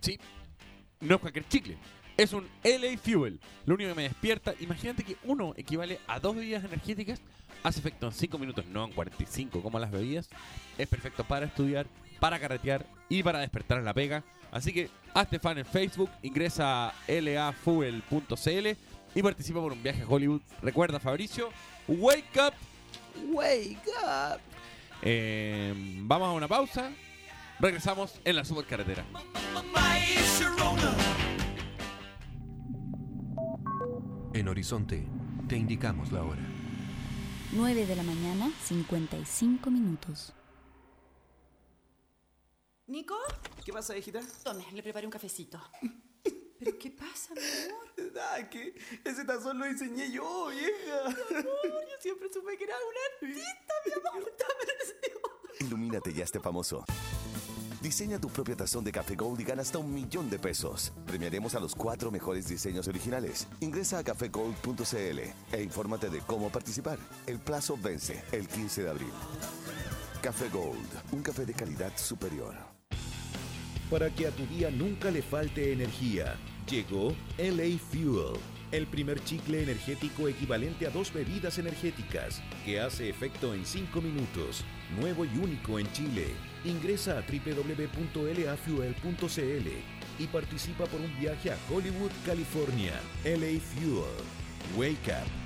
Sí. No es cualquier chicle. Es un LA Fuel. Lo único que me despierta, imagínate que uno equivale a dos bebidas energéticas hace efecto en 5 minutos, no en 45 como las bebidas. Es perfecto para estudiar, para carretear y para despertar en la pega. Así que hazte fan en Facebook, ingresa a lafuel.cl y participa por un viaje a Hollywood. Recuerda, Fabricio, wake up. Wake up. Eh, vamos a una pausa. Regresamos en la supercarretera. En Horizonte, te indicamos la hora. 9 de la mañana, 55 minutos. ¿Nico? ¿Qué pasa, hijita? Tome, le preparé un cafecito. ¿Pero qué pasa, mi amor? Ah, que ese tazón lo diseñé yo, vieja. Mi amor, yo siempre supe que era un artista, mi amor. Ilumínate y hazte famoso. Diseña tu propia tazón de Café Gold y gana hasta un millón de pesos. Premiaremos a los cuatro mejores diseños originales. Ingresa a cafegold.cl e infórmate de cómo participar. El plazo vence el 15 de abril. Café Gold, un café de calidad superior. Para que a tu día nunca le falte energía, llegó LA Fuel, el primer chicle energético equivalente a dos bebidas energéticas, que hace efecto en 5 minutos, nuevo y único en Chile. Ingresa a www.lafuel.cl y participa por un viaje a Hollywood, California. LA Fuel. Wake up.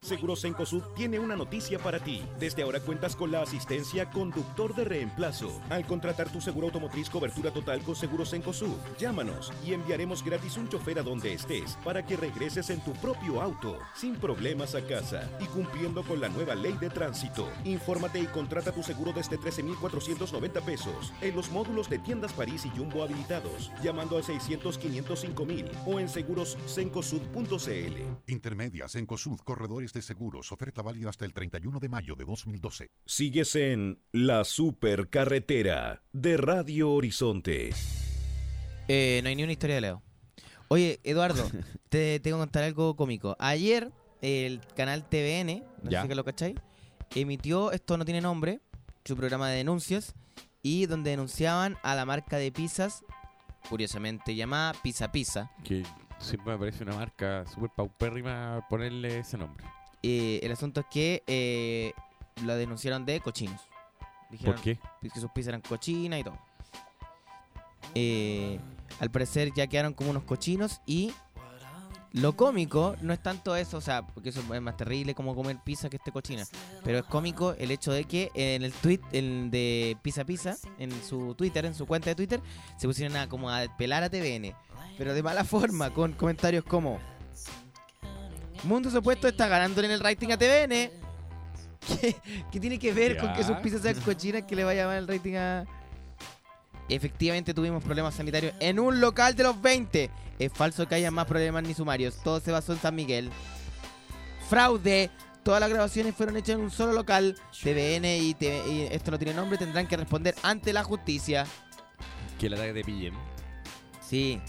Seguros Encosud tiene una noticia para ti. Desde ahora cuentas con la asistencia conductor de reemplazo. Al contratar tu seguro automotriz cobertura total con Seguros Encosud, llámanos y enviaremos gratis un chofer a donde estés para que regreses en tu propio auto, sin problemas a casa y cumpliendo con la nueva ley de tránsito. Infórmate y contrata tu seguro desde 13,490 pesos en los módulos de tiendas París y Jumbo habilitados, llamando al 600-505,000 o en segurosencosud.cl. Intermedias en COSUD, corredores de seguros, oferta válida hasta el 31 de mayo de 2012. Sigues en La Supercarretera de Radio Horizonte. Eh, no hay ni una historia de Leo. Oye, Eduardo, te tengo que contar algo cómico. Ayer, el canal TVN, no Ya. sé si que lo cacháis, emitió, esto no tiene nombre, su programa de denuncias, y donde denunciaban a la marca de pizzas, curiosamente llamada Pizza Pizza. Que siempre me parece una marca súper paupérrima ponerle ese nombre. Eh, el asunto es que eh, la denunciaron de cochinos. Dijeron ¿Por qué? Que sus pizzas eran cochinas y todo. Eh, al parecer ya quedaron como unos cochinos y lo cómico no es tanto eso, o sea, porque eso es más terrible como comer pizza que esté cochina, pero es cómico el hecho de que en el tweet el de Pizza Pizza, en su Twitter, en su cuenta de Twitter, se pusieron a como a pelar a TVN, pero de mala forma, con comentarios como Mundo Supuesto está ganándole en el rating a TVN. ¿Qué, qué tiene que ver con que sus pizzas sean cochinas que le vaya a llamar el rating a... Efectivamente tuvimos problemas sanitarios en un local de los 20. Es falso que haya más problemas ni sumarios. Todo se basó en San Miguel. Fraude. Todas las grabaciones fueron hechas en un solo local. TVN y, TV y esto no tiene nombre. Tendrán que responder ante la justicia. Que el ataque te pillen. Sí.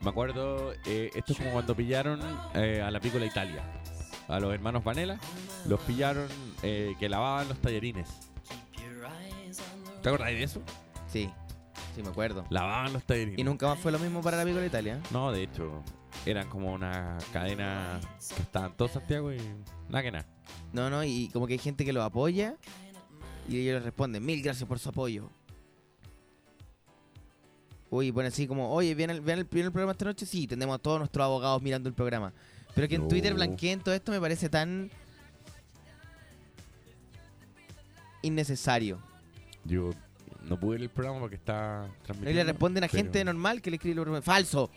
Me acuerdo, eh, esto es como cuando pillaron eh, a la Pícola Italia. A los hermanos Vanella. Los pillaron eh, que lavaban los tallarines. ¿Te acuerdas de eso? Sí. Sí, me acuerdo. Lavaban los tallarines. Y nunca más fue lo mismo para la Pícola Italia. No, de hecho, eran como una cadena que estaba en todo Santiago y nada que nada. No, no, y como que hay gente que lo apoya y ellos les responden, mil gracias por su apoyo. Uy, pone así como, oye, ¿ven el, ven el primer programa esta noche? Sí, tenemos a todos nuestros abogados mirando el programa. Pero que en No. Twitter blanqueen todo esto me parece tan innecesario. Yo no pude ver el programa porque está Y transmitiendo. le responden a pero- gente normal que le escribe el programa. ¡Falso!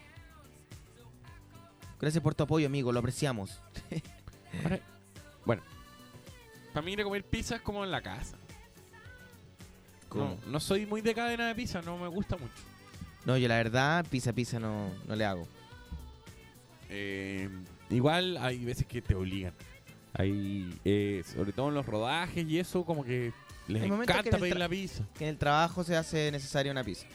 Gracias por tu apoyo, amigo, lo apreciamos. Ahora, bueno, para mí ir a comer pizza es como en la casa. No, no soy muy de cadena de pizza, no me gusta mucho. No, yo la verdad, pizza pizza no, no le hago. Eh, igual hay veces que te obligan. Hay, eh, sobre todo en los rodajes y eso, como que les encanta que en el pedir la pizza. Que en el trabajo se hace necesaria una pizza.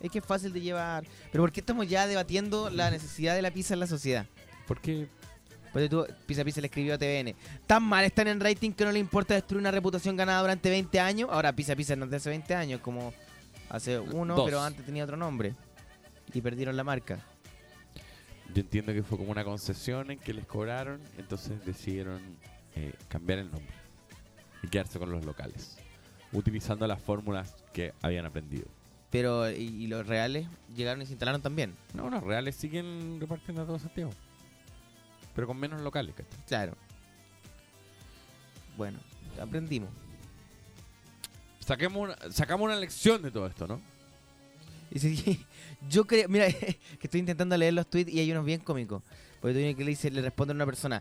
Es que es fácil de llevar. Pero ¿por qué estamos ya debatiendo la necesidad de la pizza en la sociedad? Porque Porque tú, Pizza Pizza le escribió a TVN. Tan mal están en rating que no le importa destruir una reputación ganada durante 20 años. Ahora Pizza Pizza no es de hace 20 años, como hace uno, Dos. pero antes tenía otro nombre. Y perdieron la marca. yo entiendo que fue como una concesión en que les cobraron, entonces decidieron eh, cambiar el nombre y quedarse con los locales, utilizando las fórmulas que habían aprendido. Pero, ¿y, y los reales llegaron y se instalaron también? No, los reales siguen repartiendo a todo Santiago, pero con menos locales, ¿cachai? Claro. Bueno, aprendimos. Saquemos una- sacamos una lección de todo esto, ¿no? Yo creo, mira, que estoy intentando leer los tweets y hay unos bien cómicos. Porque uno que le dice, le responde a una persona,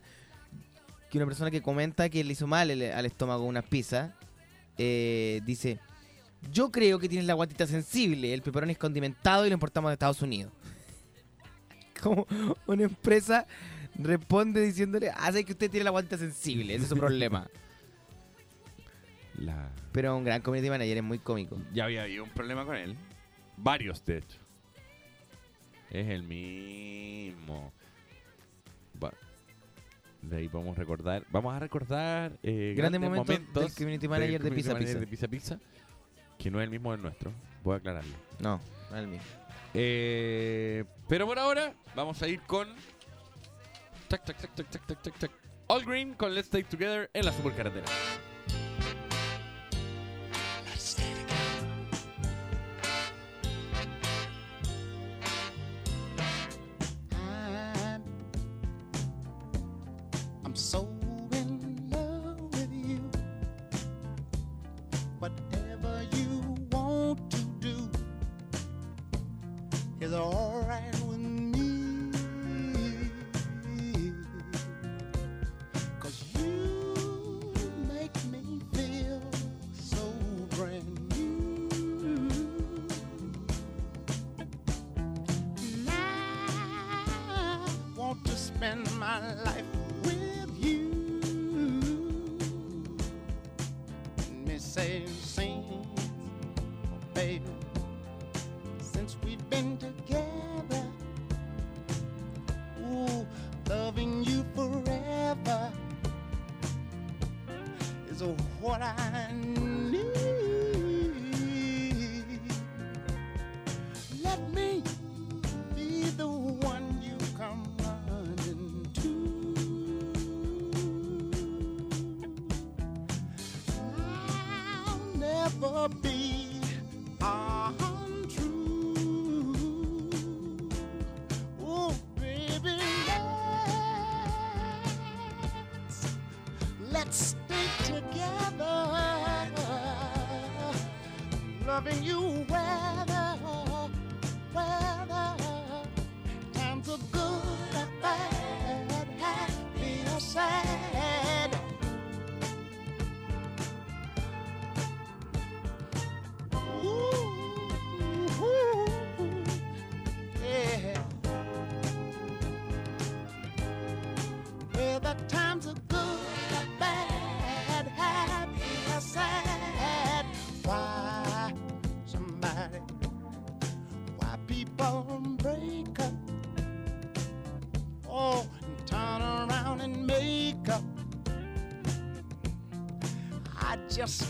que una persona que comenta que le hizo mal el- al estómago unas pizzas, eh, dice, yo creo que tienes la guatita sensible, el peperón es condimentado y lo importamos de Estados Unidos. Como una empresa responde diciéndole, hace que usted tiene la guatita sensible, ese es su problema. La... Pero un gran community manager es muy cómico. Ya había habido un problema con él. Varios, de hecho. Es el mismo. Va- De ahí podemos recordar. Vamos a recordar eh, Grandes grandes, momentos momentos, del community manager de community Pizza manager Pizza. de Pizza Pizza, Que no es el mismo del nuestro. Voy a aclararlo. No, no es el mismo. Eh, pero por ahora, vamos a ir con. Tac, tac, tac, tac, tac, tac, tac, tac. All Green con Let's Stay Together en la supercarretera. Let me say, sing, oh, baby,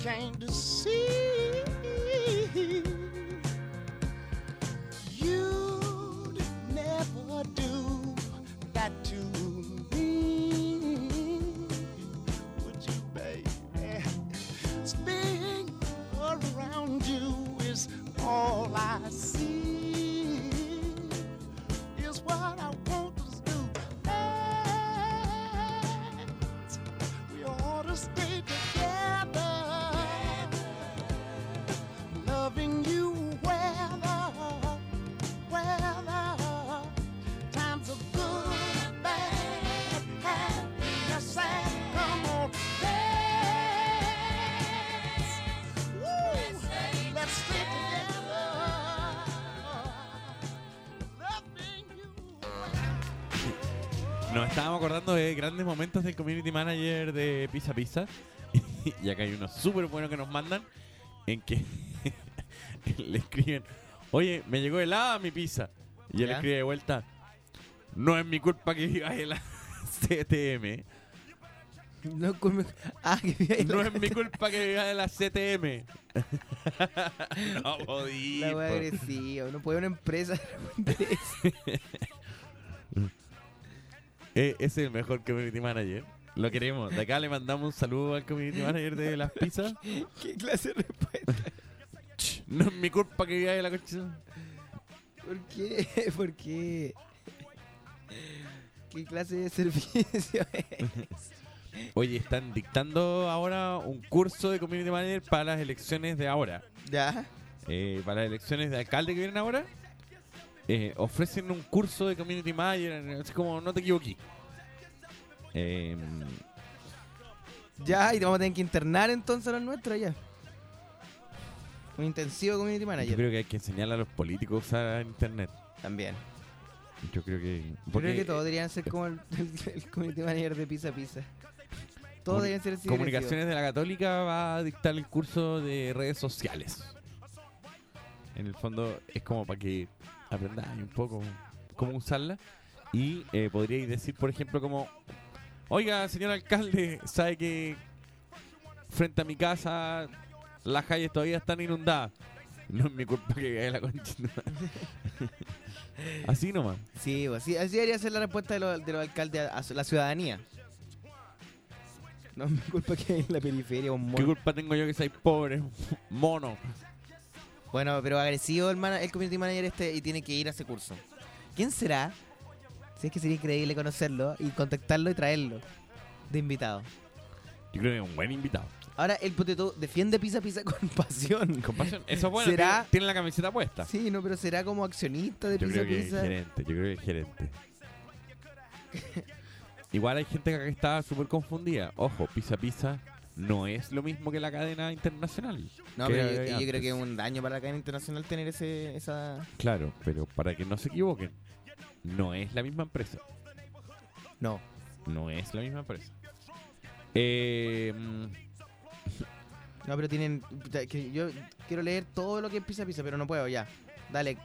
just can't see acordando de grandes momentos del community manager de Pizza Pizza. y acá hay uno súper bueno que nos mandan en que le escriben, oye, me llegó helada mi pizza. Y él escribe de vuelta, no es mi culpa que vivas en la CTM. No, es culpa- ah, que viva No es mi culpa que vivas en la CTM. no podí. La wea po. agresiva. No puede una empresa. Eh, ese es el mejor community manager. Lo queremos. De acá le mandamos un saludo al community manager de las pizzas. ¿Qué clase de respuesta? No es mi culpa que vivas en la cochina. ¿Por qué? ¿Por qué? ¿Qué clase de servicio es? Oye, están dictando ahora un curso de community manager para las elecciones de ahora. ¿Ya? Eh, para las elecciones de alcalde que vienen ahora. Eh, ofrecen un curso de community manager. Así como no te equivoqué. Eh, Ya, y te vamos a tener que internar entonces a los nuestros ya. Un intensivo community yo manager. creo que hay que enseñarle a los políticos a usar internet. También. Yo creo que. Yo creo que todos deberían ser como el, el- el community manager de Pizza Pizza. Todos deberían ser así. Comunicaciones de la Católica va a dictar el curso de redes sociales. En el fondo es como para que aprendáis un poco cómo usarla. Y eh, podríais decir, por ejemplo, como, oiga, señor alcalde, ¿sabe que frente a mi casa las calles todavía están inundadas? No es mi culpa que caiga la concha. Así nomás. Sí, pues, así, así debería ser la respuesta de los, de los alcaldes a, la ciudadanía. No es mi culpa que hay en la periferia un ¿Qué mono. culpa tengo yo que seáis pobres, mono? Bueno, pero agresivo el, mana- el community manager este y tiene que ir a ese curso. ¿Quién será? Si es que sería increíble conocerlo y contactarlo y traerlo de invitado. Yo creo que es un buen invitado. Ahora, el poteto defiende Pizza Pizza con pasión. Con pasión. Eso es bueno. ¿Será? Tiene, tiene la camiseta puesta. Sí, no, pero será como accionista de Yo Pizza creo que es gerente, yo creo que es gerente. Igual hay gente que está súper confundida. Ojo, Pizza Pizza no es lo mismo que la cadena internacional. No, pero yo, creo que es un daño para la cadena internacional tener ese, esa... Claro, pero para que no se equivoquen, no es la misma empresa. No. No es la misma empresa. Eh, mm, No, pero tienen... que yo quiero leer todo lo que es Pizza Pizza, pero no puedo ya. Dale,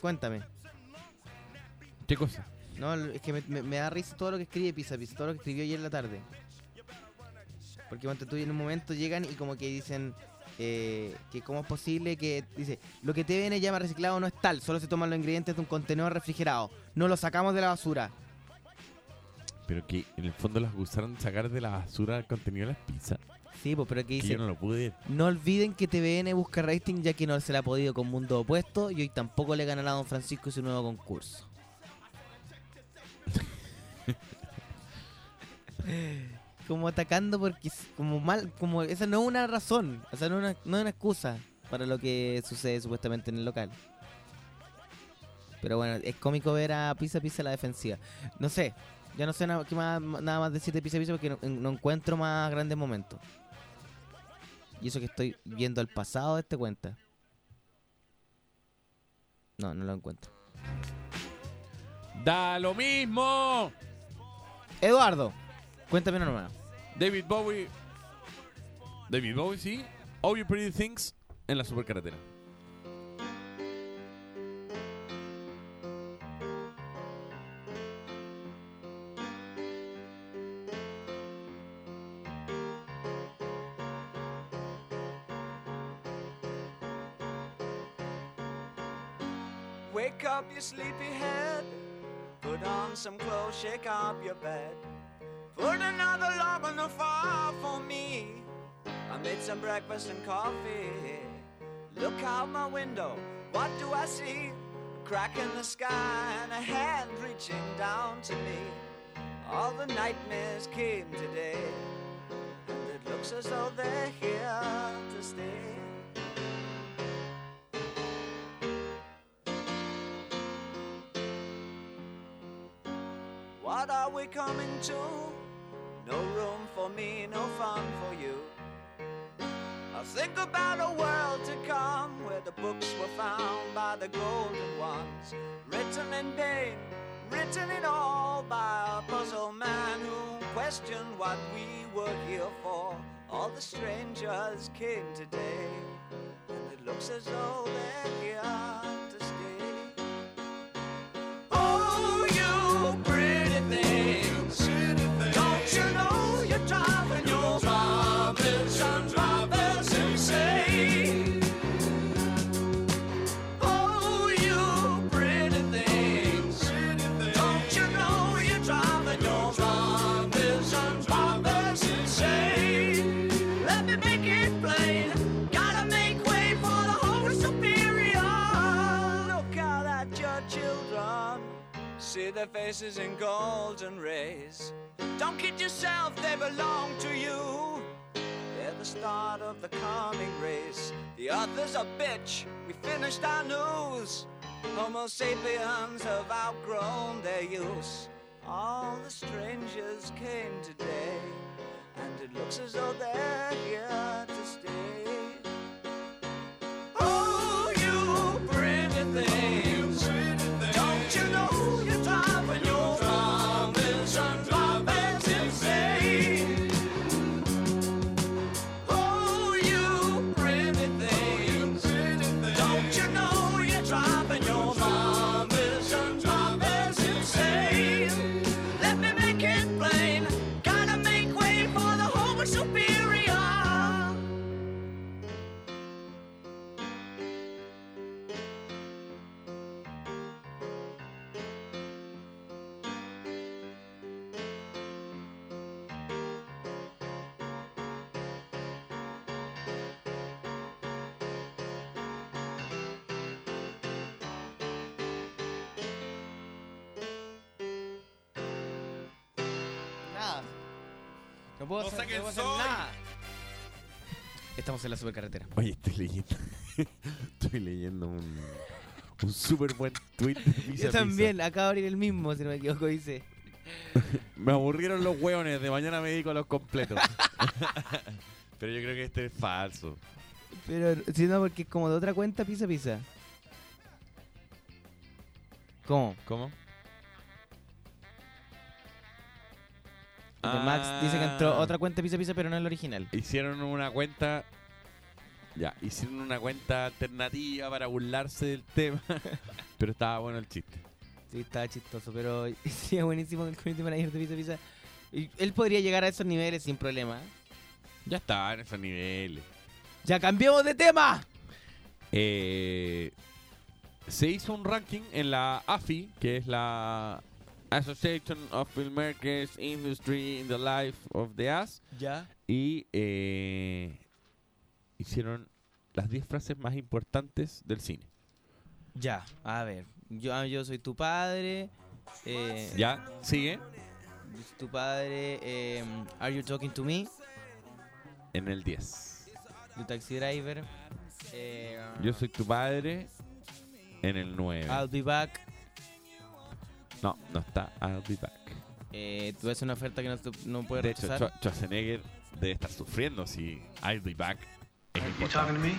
cuéntame. ¿Qué cosa? No, es que me, me- me da risa todo lo que escribe Pizza Pizza, todo lo que escribió ayer en la tarde. Porque cuando tú en un momento llegan y como que dicen eh, que cómo es posible que... Dice, lo que TVN llama reciclado no es tal, solo se toman los ingredientes de un contenedor refrigerado. No lo sacamos de la basura. Pero que en el fondo las gustaron sacar de la basura el contenido de las pizzas. Sí, pues, pero aquí Que dice... yo no lo pude. No olviden que TVN busca rating ya que no se le ha podido con Mundo Opuesto y hoy tampoco le ganará a Don Francisco su nuevo concurso. como atacando porque como mal, como esa no es una razón, o sea, no es una, no es una excusa para lo que sucede supuestamente en el local. Pero bueno, es cómico ver a Pizza Pizza a la defensiva. No sé, ya no sé nada, qué más, nada más decir de Pizza Pizza porque no, no encuentro más grandes momentos. Y eso que estoy viendo el pasado de este cuenta. No, no lo encuentro. ¡Da lo mismo! Eduardo, cuéntame una nueva. David Bowie. David Bowie, sí. All You Pretty Things en la supercarretera. Wake up, you sleepy head. Put on some clothes, shake up your bed. Put another log on the fire for me. I made some breakfast and coffee. Look out my window, what do I see? A crack in the sky and a hand reaching down to me. All the nightmares came today, and it looks as though they're here to stay. What are we coming to? No room for me, no fun for you. I think about a world to come where the books were found by the golden ones, written in pain, Written it all by a puzzle man who questioned what we were here for. All the strangers came today, and it looks as though they're here See their faces in golden rays. Don't kid yourself, they belong to you. They're the start of the coming race. The others a bitch. We finished our news. Homo sapiens have outgrown their use. All the strangers came today, and it looks as though they're here to stay. Hacer, saquen no hacer nada. Estamos en la supercarretera. Oye, estoy leyendo. estoy leyendo un, un súper buen tweet de Pizza Yo también, acabo de abrir el mismo, si no me equivoco, dice. Pizza. Me aburrieron los hueones, de mañana me dedico a los completos. Pero yo creo que este es falso. Pero, si no, porque es como de otra cuenta, pisa, pisa. ¿Cómo? ¿Cómo? Porque Max dice que entró Ah. otra cuenta pisa, pisa, pero no es la original. Hicieron una cuenta. Ya, hicieron una cuenta alternativa para burlarse del tema. Pero estaba bueno el chiste. Sí, estaba chistoso, pero sí, es buenísimo el community manager de Pisa. Y él podría llegar a esos niveles sin problema. Ya estaba en esos niveles. ¡Ya cambiemos de tema! Eh, se hizo un ranking en la AFI, que es la Association of Filmmakers Industry in the Life of the Ass. Ya. Y eh, hicieron las 10 frases más importantes del cine. Ya, a ver. Yo, ah, yo soy tu padre. Eh, ¿Ya? ¿Sigue? tu padre. eh, are you talking to me? En el 10. You taxi driver. eh, Yo soy tu padre. En el 9. I'll be back. No, no está I'll be back. Eh, tú haces una oferta que no, no puedes De hecho, rechazar. Schwa- Schwarzenegger debe estar sufriendo si I'll be back es You importante. talking to me?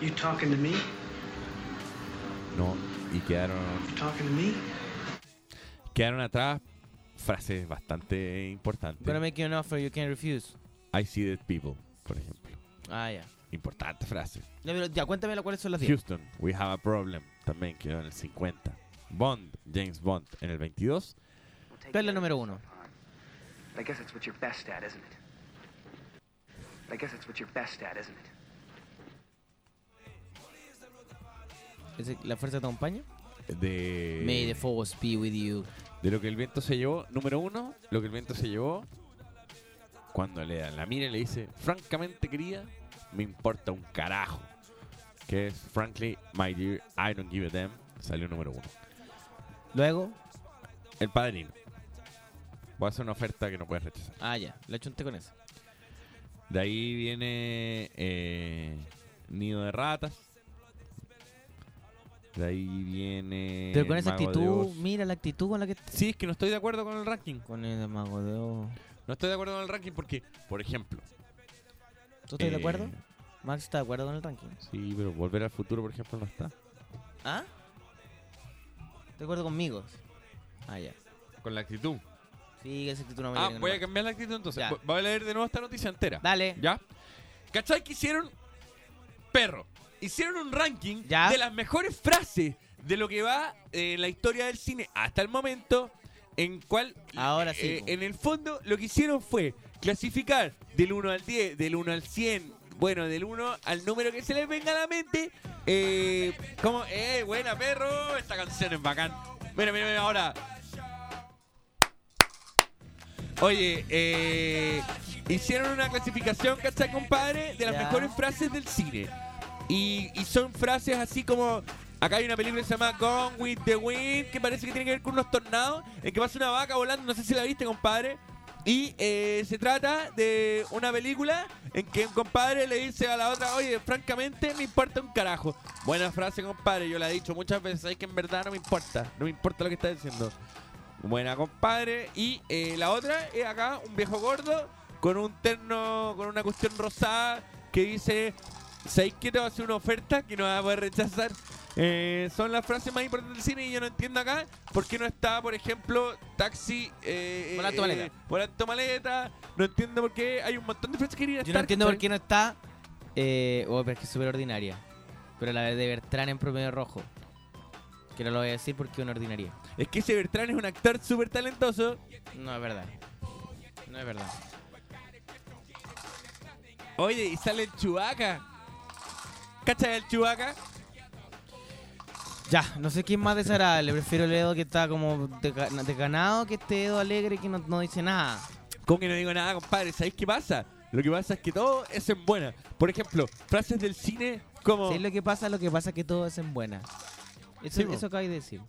You talking to me? No, y quedaron, You talking to me? quedaron atrás frases bastante importantes. Gonna make you an offer you can't refuse. I see dead people, por ejemplo. Ah, ya. Importante frase. Ya, pero ya, cuéntame cuáles son las 10. Houston, we have a problem. También quedó en el 50. Bond, James Bond en el 22. ¿Cuál es la número uno? I guess that's what you're best at, isn't it? I guess that's what you're best at, isn't it? ¿Es ¿La fuerza te acompaña? De, May the force be with you. de lo que el viento se llevó. Número uno, lo que el viento se llevó. Cuando le dan la mira y le dice, francamente querida, me importa un carajo. Que es, frankly, my dear, I don't give a damn. Salió número uno. Luego, El padrino. Voy a hacer una oferta que no puedes rechazar. ah, ya, la chunté con eso. De ahí viene eh, Nido de Ratas. De ahí viene. Pero con esa Mago de actitud, Oz. mira la actitud con la que. Sí, es que no estoy de acuerdo con el ranking. Con el mago de Oz. No estoy de acuerdo con el ranking porque, por ejemplo. ¿Tú estás de eh, acuerdo? Max está de acuerdo con el ranking. Sí, pero Volver al Futuro, por ejemplo, no está. ¿Ah? de acuerdo conmigo. Ah, ya. Con la actitud. Sí, esa actitud no me Ah, voy a cambiar la actitud entonces. Ya. Vo- Voy a leer de nuevo esta noticia entera. Dale. ¿Ya? ¿Cachai que hicieron perro? Hicieron un ranking Ya. de las mejores frases de lo que va eh, en la historia del cine hasta el momento, en cual, Ahora sí, eh, po. en el fondo, lo que hicieron fue clasificar del 1 al 10, del 1 al 100, bueno, del 1 al número que se les venga a la mente, eh, como, eh, buena perro, esta canción es bacán. Mira, mira, mira, ahora. Oye, eh, hicieron una clasificación, ¿cachai, compadre? De las Ya. mejores frases del cine. Y, y son frases así como. Acá hay una película que se llama Gone with the Wind, que parece que tiene que ver con unos tornados, en que pasa una vaca volando, no sé si la viste, compadre. Y eh, se trata de una película en que un compadre le dice a la otra, oye, francamente me importa un carajo. Buena frase, compadre, yo la he dicho muchas veces, es que en verdad no me importa, no me importa lo que está diciendo. Buena, compadre. Y eh, la otra es acá un viejo gordo con un terno, con una cuestión rosada que dice, ¿sabéis que te va a hacer una oferta que no vas a poder rechazar? Eh, son las frases más importantes del cine y yo no entiendo acá por qué no está, por ejemplo, taxi, eh, eh, maleta. volante maleta. No entiendo por qué hay un montón de frases que querían Yo no entiendo por qué no está. Eh, oh, pero es que es súper ordinaria. Pero la de Bertrán en promedio rojo. Que no lo voy a decir porque es una ordinaria. Es que ese Bertrán es un actor súper talentoso. No es verdad. No es verdad. Oye, y sale el Chubaca. ¿Cachai el Chubaca? Ya, no sé quién más desagradable. Prefiero el Edo que está como desganado que este Edo alegre que no, no dice nada. ¿Cómo que no digo nada, compadre? ¿Sabéis qué pasa? Lo que pasa es que todo es en buena. Por ejemplo, frases del cine como... ¿Sabes lo que pasa? Lo que pasa es que todo es en buena. Eso, Sí, eso acabáis de decir.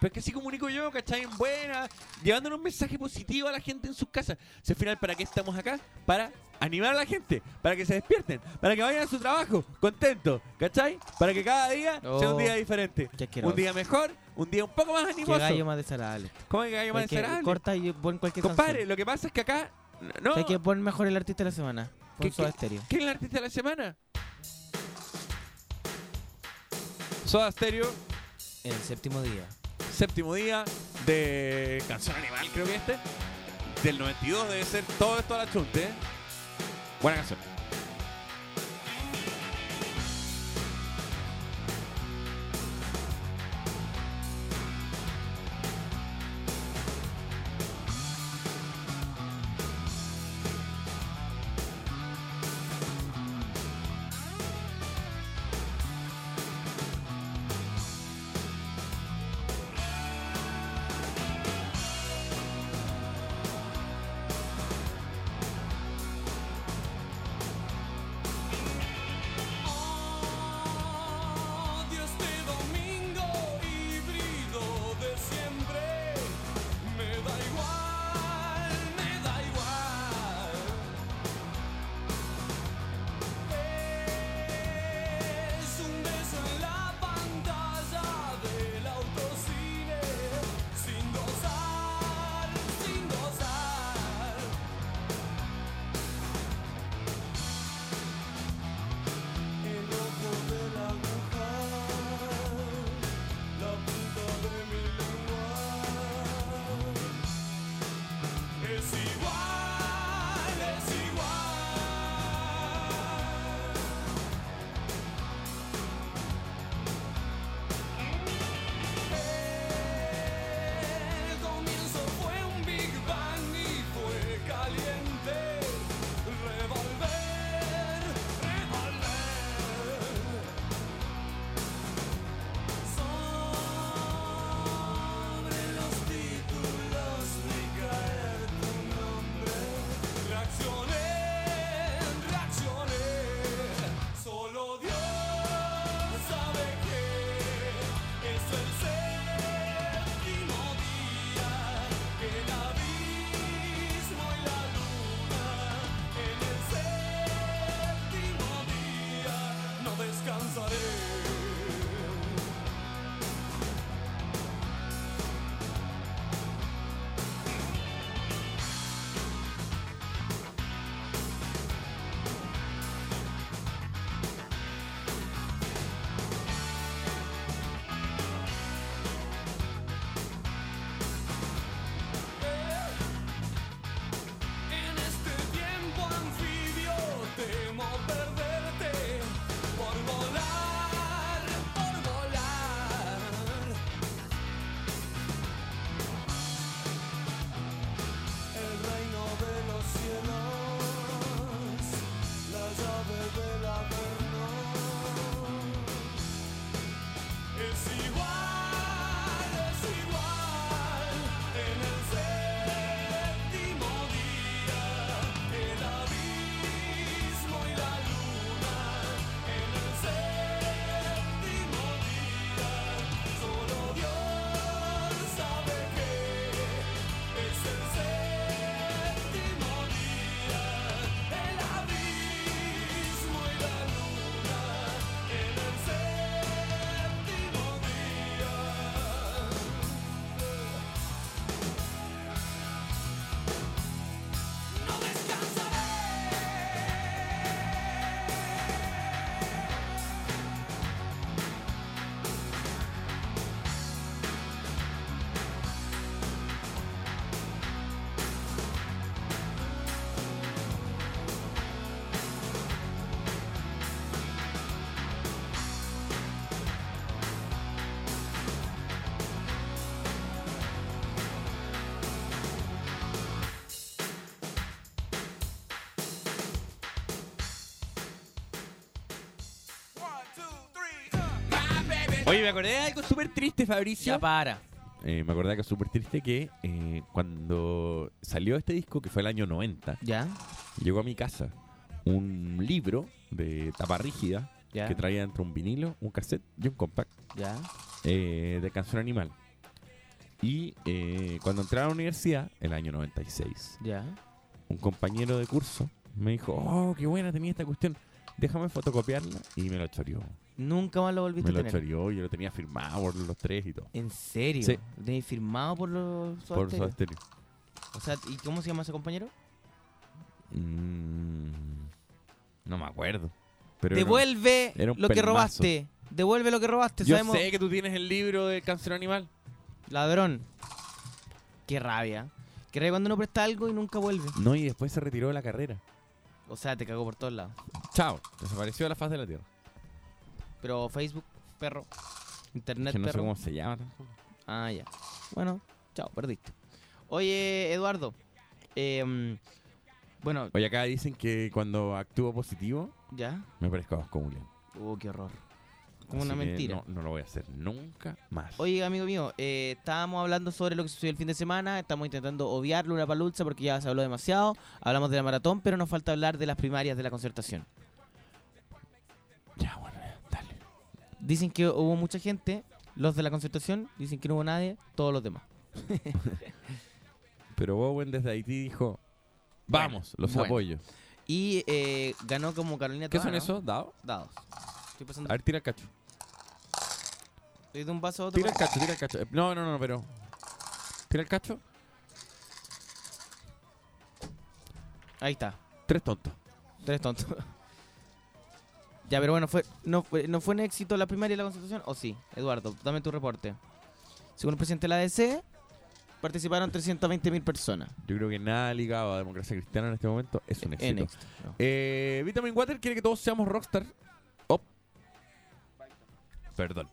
Pero es que así comunico yo, ¿cachai? En buena, llevándole un mensaje positivo a la gente en sus casas. Si al final, ¿para qué estamos acá? Para animar a la gente, para que se despierten, para que vayan a su trabajo contentos, ¿cachai? Para que cada día sea un Oh, día diferente. qué asqueroso. Un día mejor, un día un poco más Qué animoso. gallo más desagradable. ¿Cómo que gallo más desagradable? Corta y pon cualquier Compadre, canción. lo que pasa es que acá... No, Hay que poner mejor el artista de la semana. Pon ¿Qué- Soda qué- Stereo. ¿Quién es el artista de la semana? Soda Stereo, En el séptimo día. séptimo día de Canción Animal, creo que este. Del 92 debe ser todo esto a la chunte. ¿eh? Buena canción. silence he was. Oye, me acordé de algo súper triste, Fabricio. Ya para. Eh, me acordé de algo súper triste que eh, cuando salió este disco, que fue el año 90, ¿Ya? llegó a mi casa un libro de tapa rígida Ya. que traía dentro un vinilo, un cassette y un compact ¿Ya? eh, de canción animal. Y cuando entré a la universidad, el año 96, ¿Ya? un compañero de curso me dijo, oh, qué buena tenía esta cuestión, déjame fotocopiarla y me lo choreó. Nunca más lo volviste Me lo a tener. choreó, yo lo tenía firmado por los tres y todo. ¿En serio? Sí. ¿Lo tenéis firmado por los Por Stereo. O sea, ¿y cómo se llama ese compañero? Mm, no me acuerdo. Pero era un- Devuelve era un lo que robaste. Devuelve lo que robaste. Yo sabemos. sé que tú tienes el libro de Canción Animal. Ladrón. Qué rabia. Qué rabia cuando uno presta algo y nunca vuelve. No, y después se retiró de la carrera. O sea, te cagó por todos lados. Chao, desapareció de la faz de la tierra. Pero Facebook, perro. Internet, Que no sé perro. cómo se llama tampoco. Ah, ya. Bueno, chao, perdiste. Oye, Eduardo. eh, mm, bueno, Oye, acá dicen que cuando actúo positivo, ¿ya? me parezco a Bosco Julián. Uh, qué horror. Como Así una mentira. No, no lo voy a hacer nunca más. Oye, amigo mío, eh, estábamos hablando sobre lo que sucedió el fin de semana. Estamos intentando obviar Luna Palulza porque ya se habló demasiado. Hablamos de la maratón, pero nos falta hablar de las primarias de la concertación. Dicen que hubo mucha gente, los de la concertación, dicen que no hubo nadie, todos los demás. Pero Bowen desde Haití dijo, vamos, los bueno. apoyo. Y eh, ganó como Carolina ¿Qué Toa, son ¿no? esos? ¿Dados? Dados. Estoy pasando A ver, tira el cacho. estoy de un vaso a otro. Tira el cacho, tira el cacho. No, no, no, pero... Tira el cacho. Ahí está. Tres tontos. Tres tontos. Ya, pero bueno, fue, no, fue, ¿no fue un éxito la primaria de la Constitución? ¿O sí? Eduardo, dame tu reporte. Según el presidente de la ADC, participaron 320.000 personas. Yo creo que nada ligado a democracia cristiana en este momento es un éxito. no. Eh, Vitamin Water quiere que todos seamos rockstar. Oh. Perdón.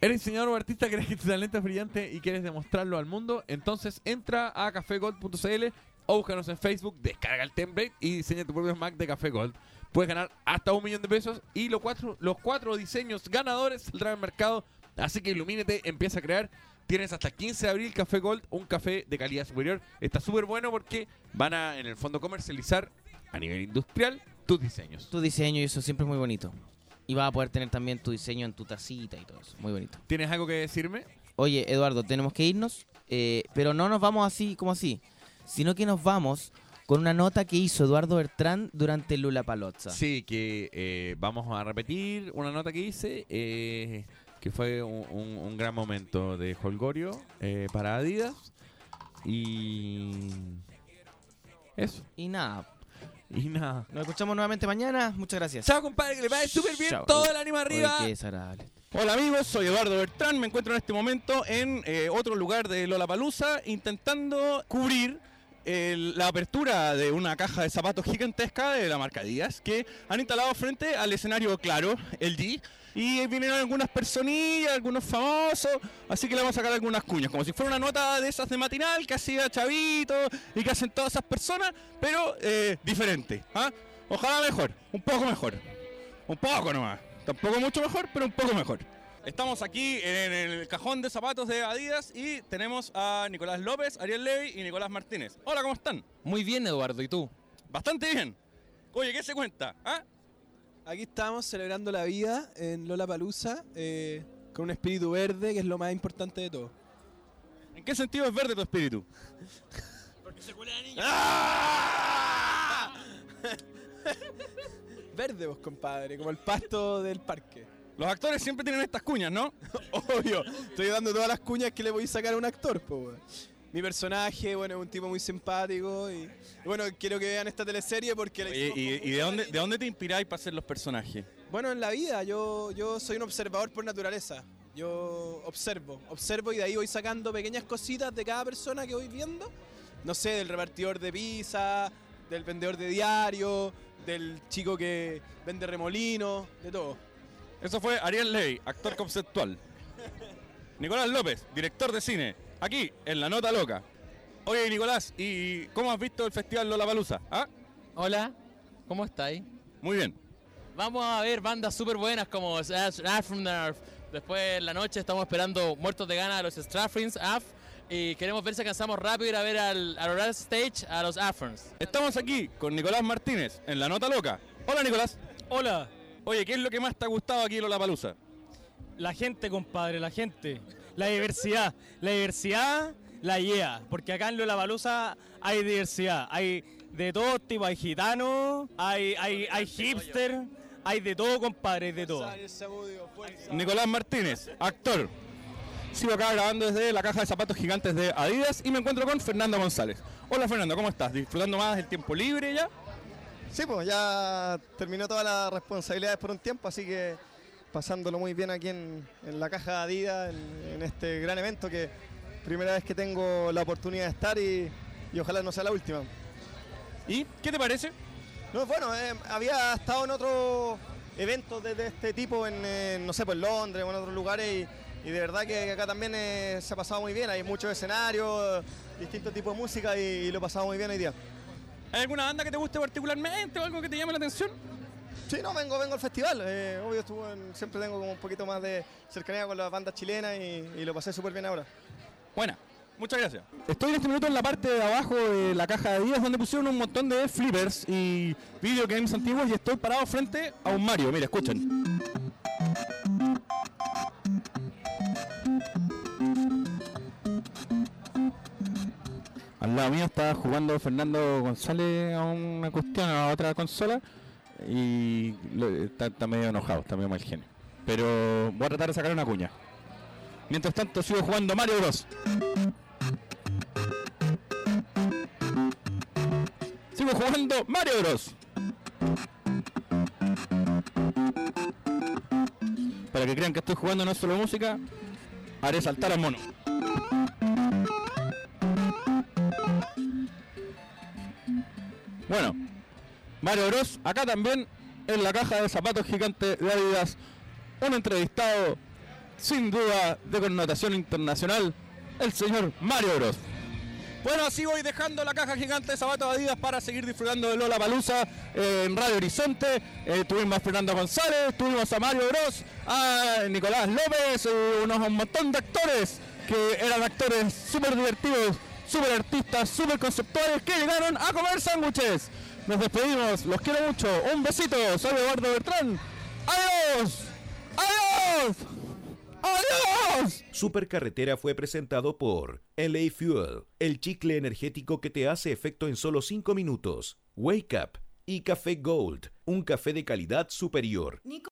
¿Eres diseñador o artista? ¿Crees que tu talento es brillante y quieres demostrarlo al mundo? Entonces entra a cafegold.cl o búscanos en Facebook, descarga el template y diseña tu propio Mac de Café Gold. Puedes ganar hasta un millón de pesos y los cuatro, los cuatro diseños ganadores saldrán al mercado. Así que ilumínate, empieza a crear. Tienes hasta el 15 de abril Café Gold, un café de calidad superior. Está súper bueno porque van a, en el fondo, comercializar a nivel industrial tus diseños. Tu diseño y eso siempre es muy bonito. Y vas a poder tener también tu diseño en tu tacita y todo eso. Muy bonito. ¿Tienes algo que decirme? Oye, Eduardo, tenemos que irnos, eh, pero no nos vamos así como así, sino que nos vamos con una nota que hizo Eduardo Bertrán durante Lula Palozza. Sí, que eh, vamos a repetir una nota que hice, eh, que fue un, un- un gran momento de Holgorio eh, para Adidas. Y eso. Y nada. Y nada. Nos escuchamos nuevamente mañana. Muchas gracias. Chao, compadre, que le vaya súper bien. Chao. Todo el ánimo Oye, arriba. qué desagradable. Hola amigos, soy Eduardo Bertrán, me encuentro en este momento en eh, otro lugar de Lollapalooza intentando cubrir la apertura de una caja de zapatos gigantesca de la marca Díaz que han instalado frente al escenario Claro, el G, y vinieron algunas personillas, algunos famosos, así que le vamos a sacar algunas cuñas, como si fuera una nota de esas de matinal que hacía Chavito y que hacen todas esas personas, pero eh, diferente. ¿ah? Ojalá mejor, un poco mejor. Un poco nomás. Tampoco mucho mejor, pero un poco mejor. Estamos aquí en el cajón de zapatos de Adidas y tenemos a Nicolás López, Ariel Levy y Nicolás Martínez. Hola, ¿cómo están? Muy bien, Eduardo, ¿y tú? Bastante bien. Oye, ¿qué se cuenta? ¿Ah? Aquí estamos celebrando la vida en Lola Palusa con un espíritu verde, que es lo más importante de todo. ¿En qué sentido es verde tu espíritu? Porque se cuela niño. verde, vos, compadre, como el pasto del parque. Los actores siempre tienen estas cuñas, ¿no? Obvio, estoy dando todas las cuñas que le voy a sacar a un actor, weón. Mi personaje, bueno, es un tipo muy simpático y, y bueno, quiero que vean esta teleserie porque la Oye, ¿y, de, dónde, de dónde te inspiráis para hacer los personajes? Bueno, en la vida yo, yo soy un observador por naturaleza. Yo observo, observo y de ahí voy sacando pequeñas cositas de cada persona que voy viendo. No sé, del repartidor de pizza, del vendedor de diario, del chico que vende remolinos, de todo. Eso fue Ariel Levy, actor conceptual. Nicolás López, director de cine, aquí en La Nota Loca. Oye, Nicolás, ¿y cómo has visto el festival Lollapalooza? ¿Ah? Hola, ¿cómo estáis? Muy bien. Vamos a ver bandas súper buenas como the Después en la noche estamos esperando Muertos de Gana a los Straffrins, AF. Y queremos ver si alcanzamos rápido ir a ver al, al Oral Stage a los Afrons. Estamos aquí con Nicolás Martínez en La Nota Loca. Hola Nicolás. Hola. Oye, ¿qué es lo que más te ha gustado aquí en Lollapalooza? La gente, compadre, la gente. La diversidad. La diversidad la lleva. Porque acá en Lollapalooza hay diversidad. Hay de todo tipo. Hay gitanos, hay, hay, hay hipster, hay de todo, compadre, hay de todo. Nicolás Martínez, actor. Sigo acá grabando desde la caja de zapatos gigantes de Adidas y me encuentro con Fernando González. Hola Fernando, ¿cómo estás? ¿Disfrutando más del tiempo libre ya? Sí, pues ya terminó todas las responsabilidades por un tiempo, así que pasándolo muy bien aquí en, en la caja Adidas, en, en este gran evento que primera vez que tengo la oportunidad de estar y, y ojalá no sea la última. ¿Y qué te parece? No, bueno, eh, había estado en otros eventos de, de este tipo, en, eh, no sé, pues Londres o en otros lugares y, y de verdad que acá también eh, se ha pasado muy bien, hay muchos escenarios, distintos tipos de música y, y lo he pasado muy bien hoy día. ¿Hay alguna banda que te guste particularmente o algo que te llame la atención? Sí, no, vengo, vengo al festival. eh, obvio, estuvo en- siempre tengo como un poquito más de cercanía con las bandas chilenas y, y lo pasé súper bien ahora. Buena, muchas gracias. Estoy en este minuto en la parte de abajo de la caja de Adidas donde pusieron un montón de flippers y video games antiguos y estoy parado frente a un Mario. Mira, escuchen. Al lado mío está jugando Fernando González a una cuestión, a otra consola y está, está medio enojado, está medio mal genio. Pero voy a tratar de sacar una cuña. Mientras tanto sigo jugando Mario Bros. Sigo jugando Mario Bros. Para que crean que estoy jugando no solo música, haré saltar al mono. Bueno, Mario Bros. Acá también en la caja de zapatos gigantes de Adidas, un entrevistado sin duda de connotación internacional, el señor Mario Bros. Bueno, así voy dejando la caja gigante de zapatos Adidas para seguir disfrutando de Lola Palusa en Radio Horizonte. Eh, tuvimos a Fernando González, tuvimos a Mario Bros, a Nicolás López, eh, unos, un montón de actores que eran actores súper divertidos, súper artistas, súper conceptuales que llegaron a comer sándwiches. Nos despedimos, los quiero mucho. Un besito, soy Eduardo Bertrán. ¡Adiós! ¡Adiós! ¡Adiós! Supercarretera fue presentado por LA Fuel, el chicle energético que te hace efecto en solo 5 minutos. Wake Up y Café Gold, un café de calidad superior.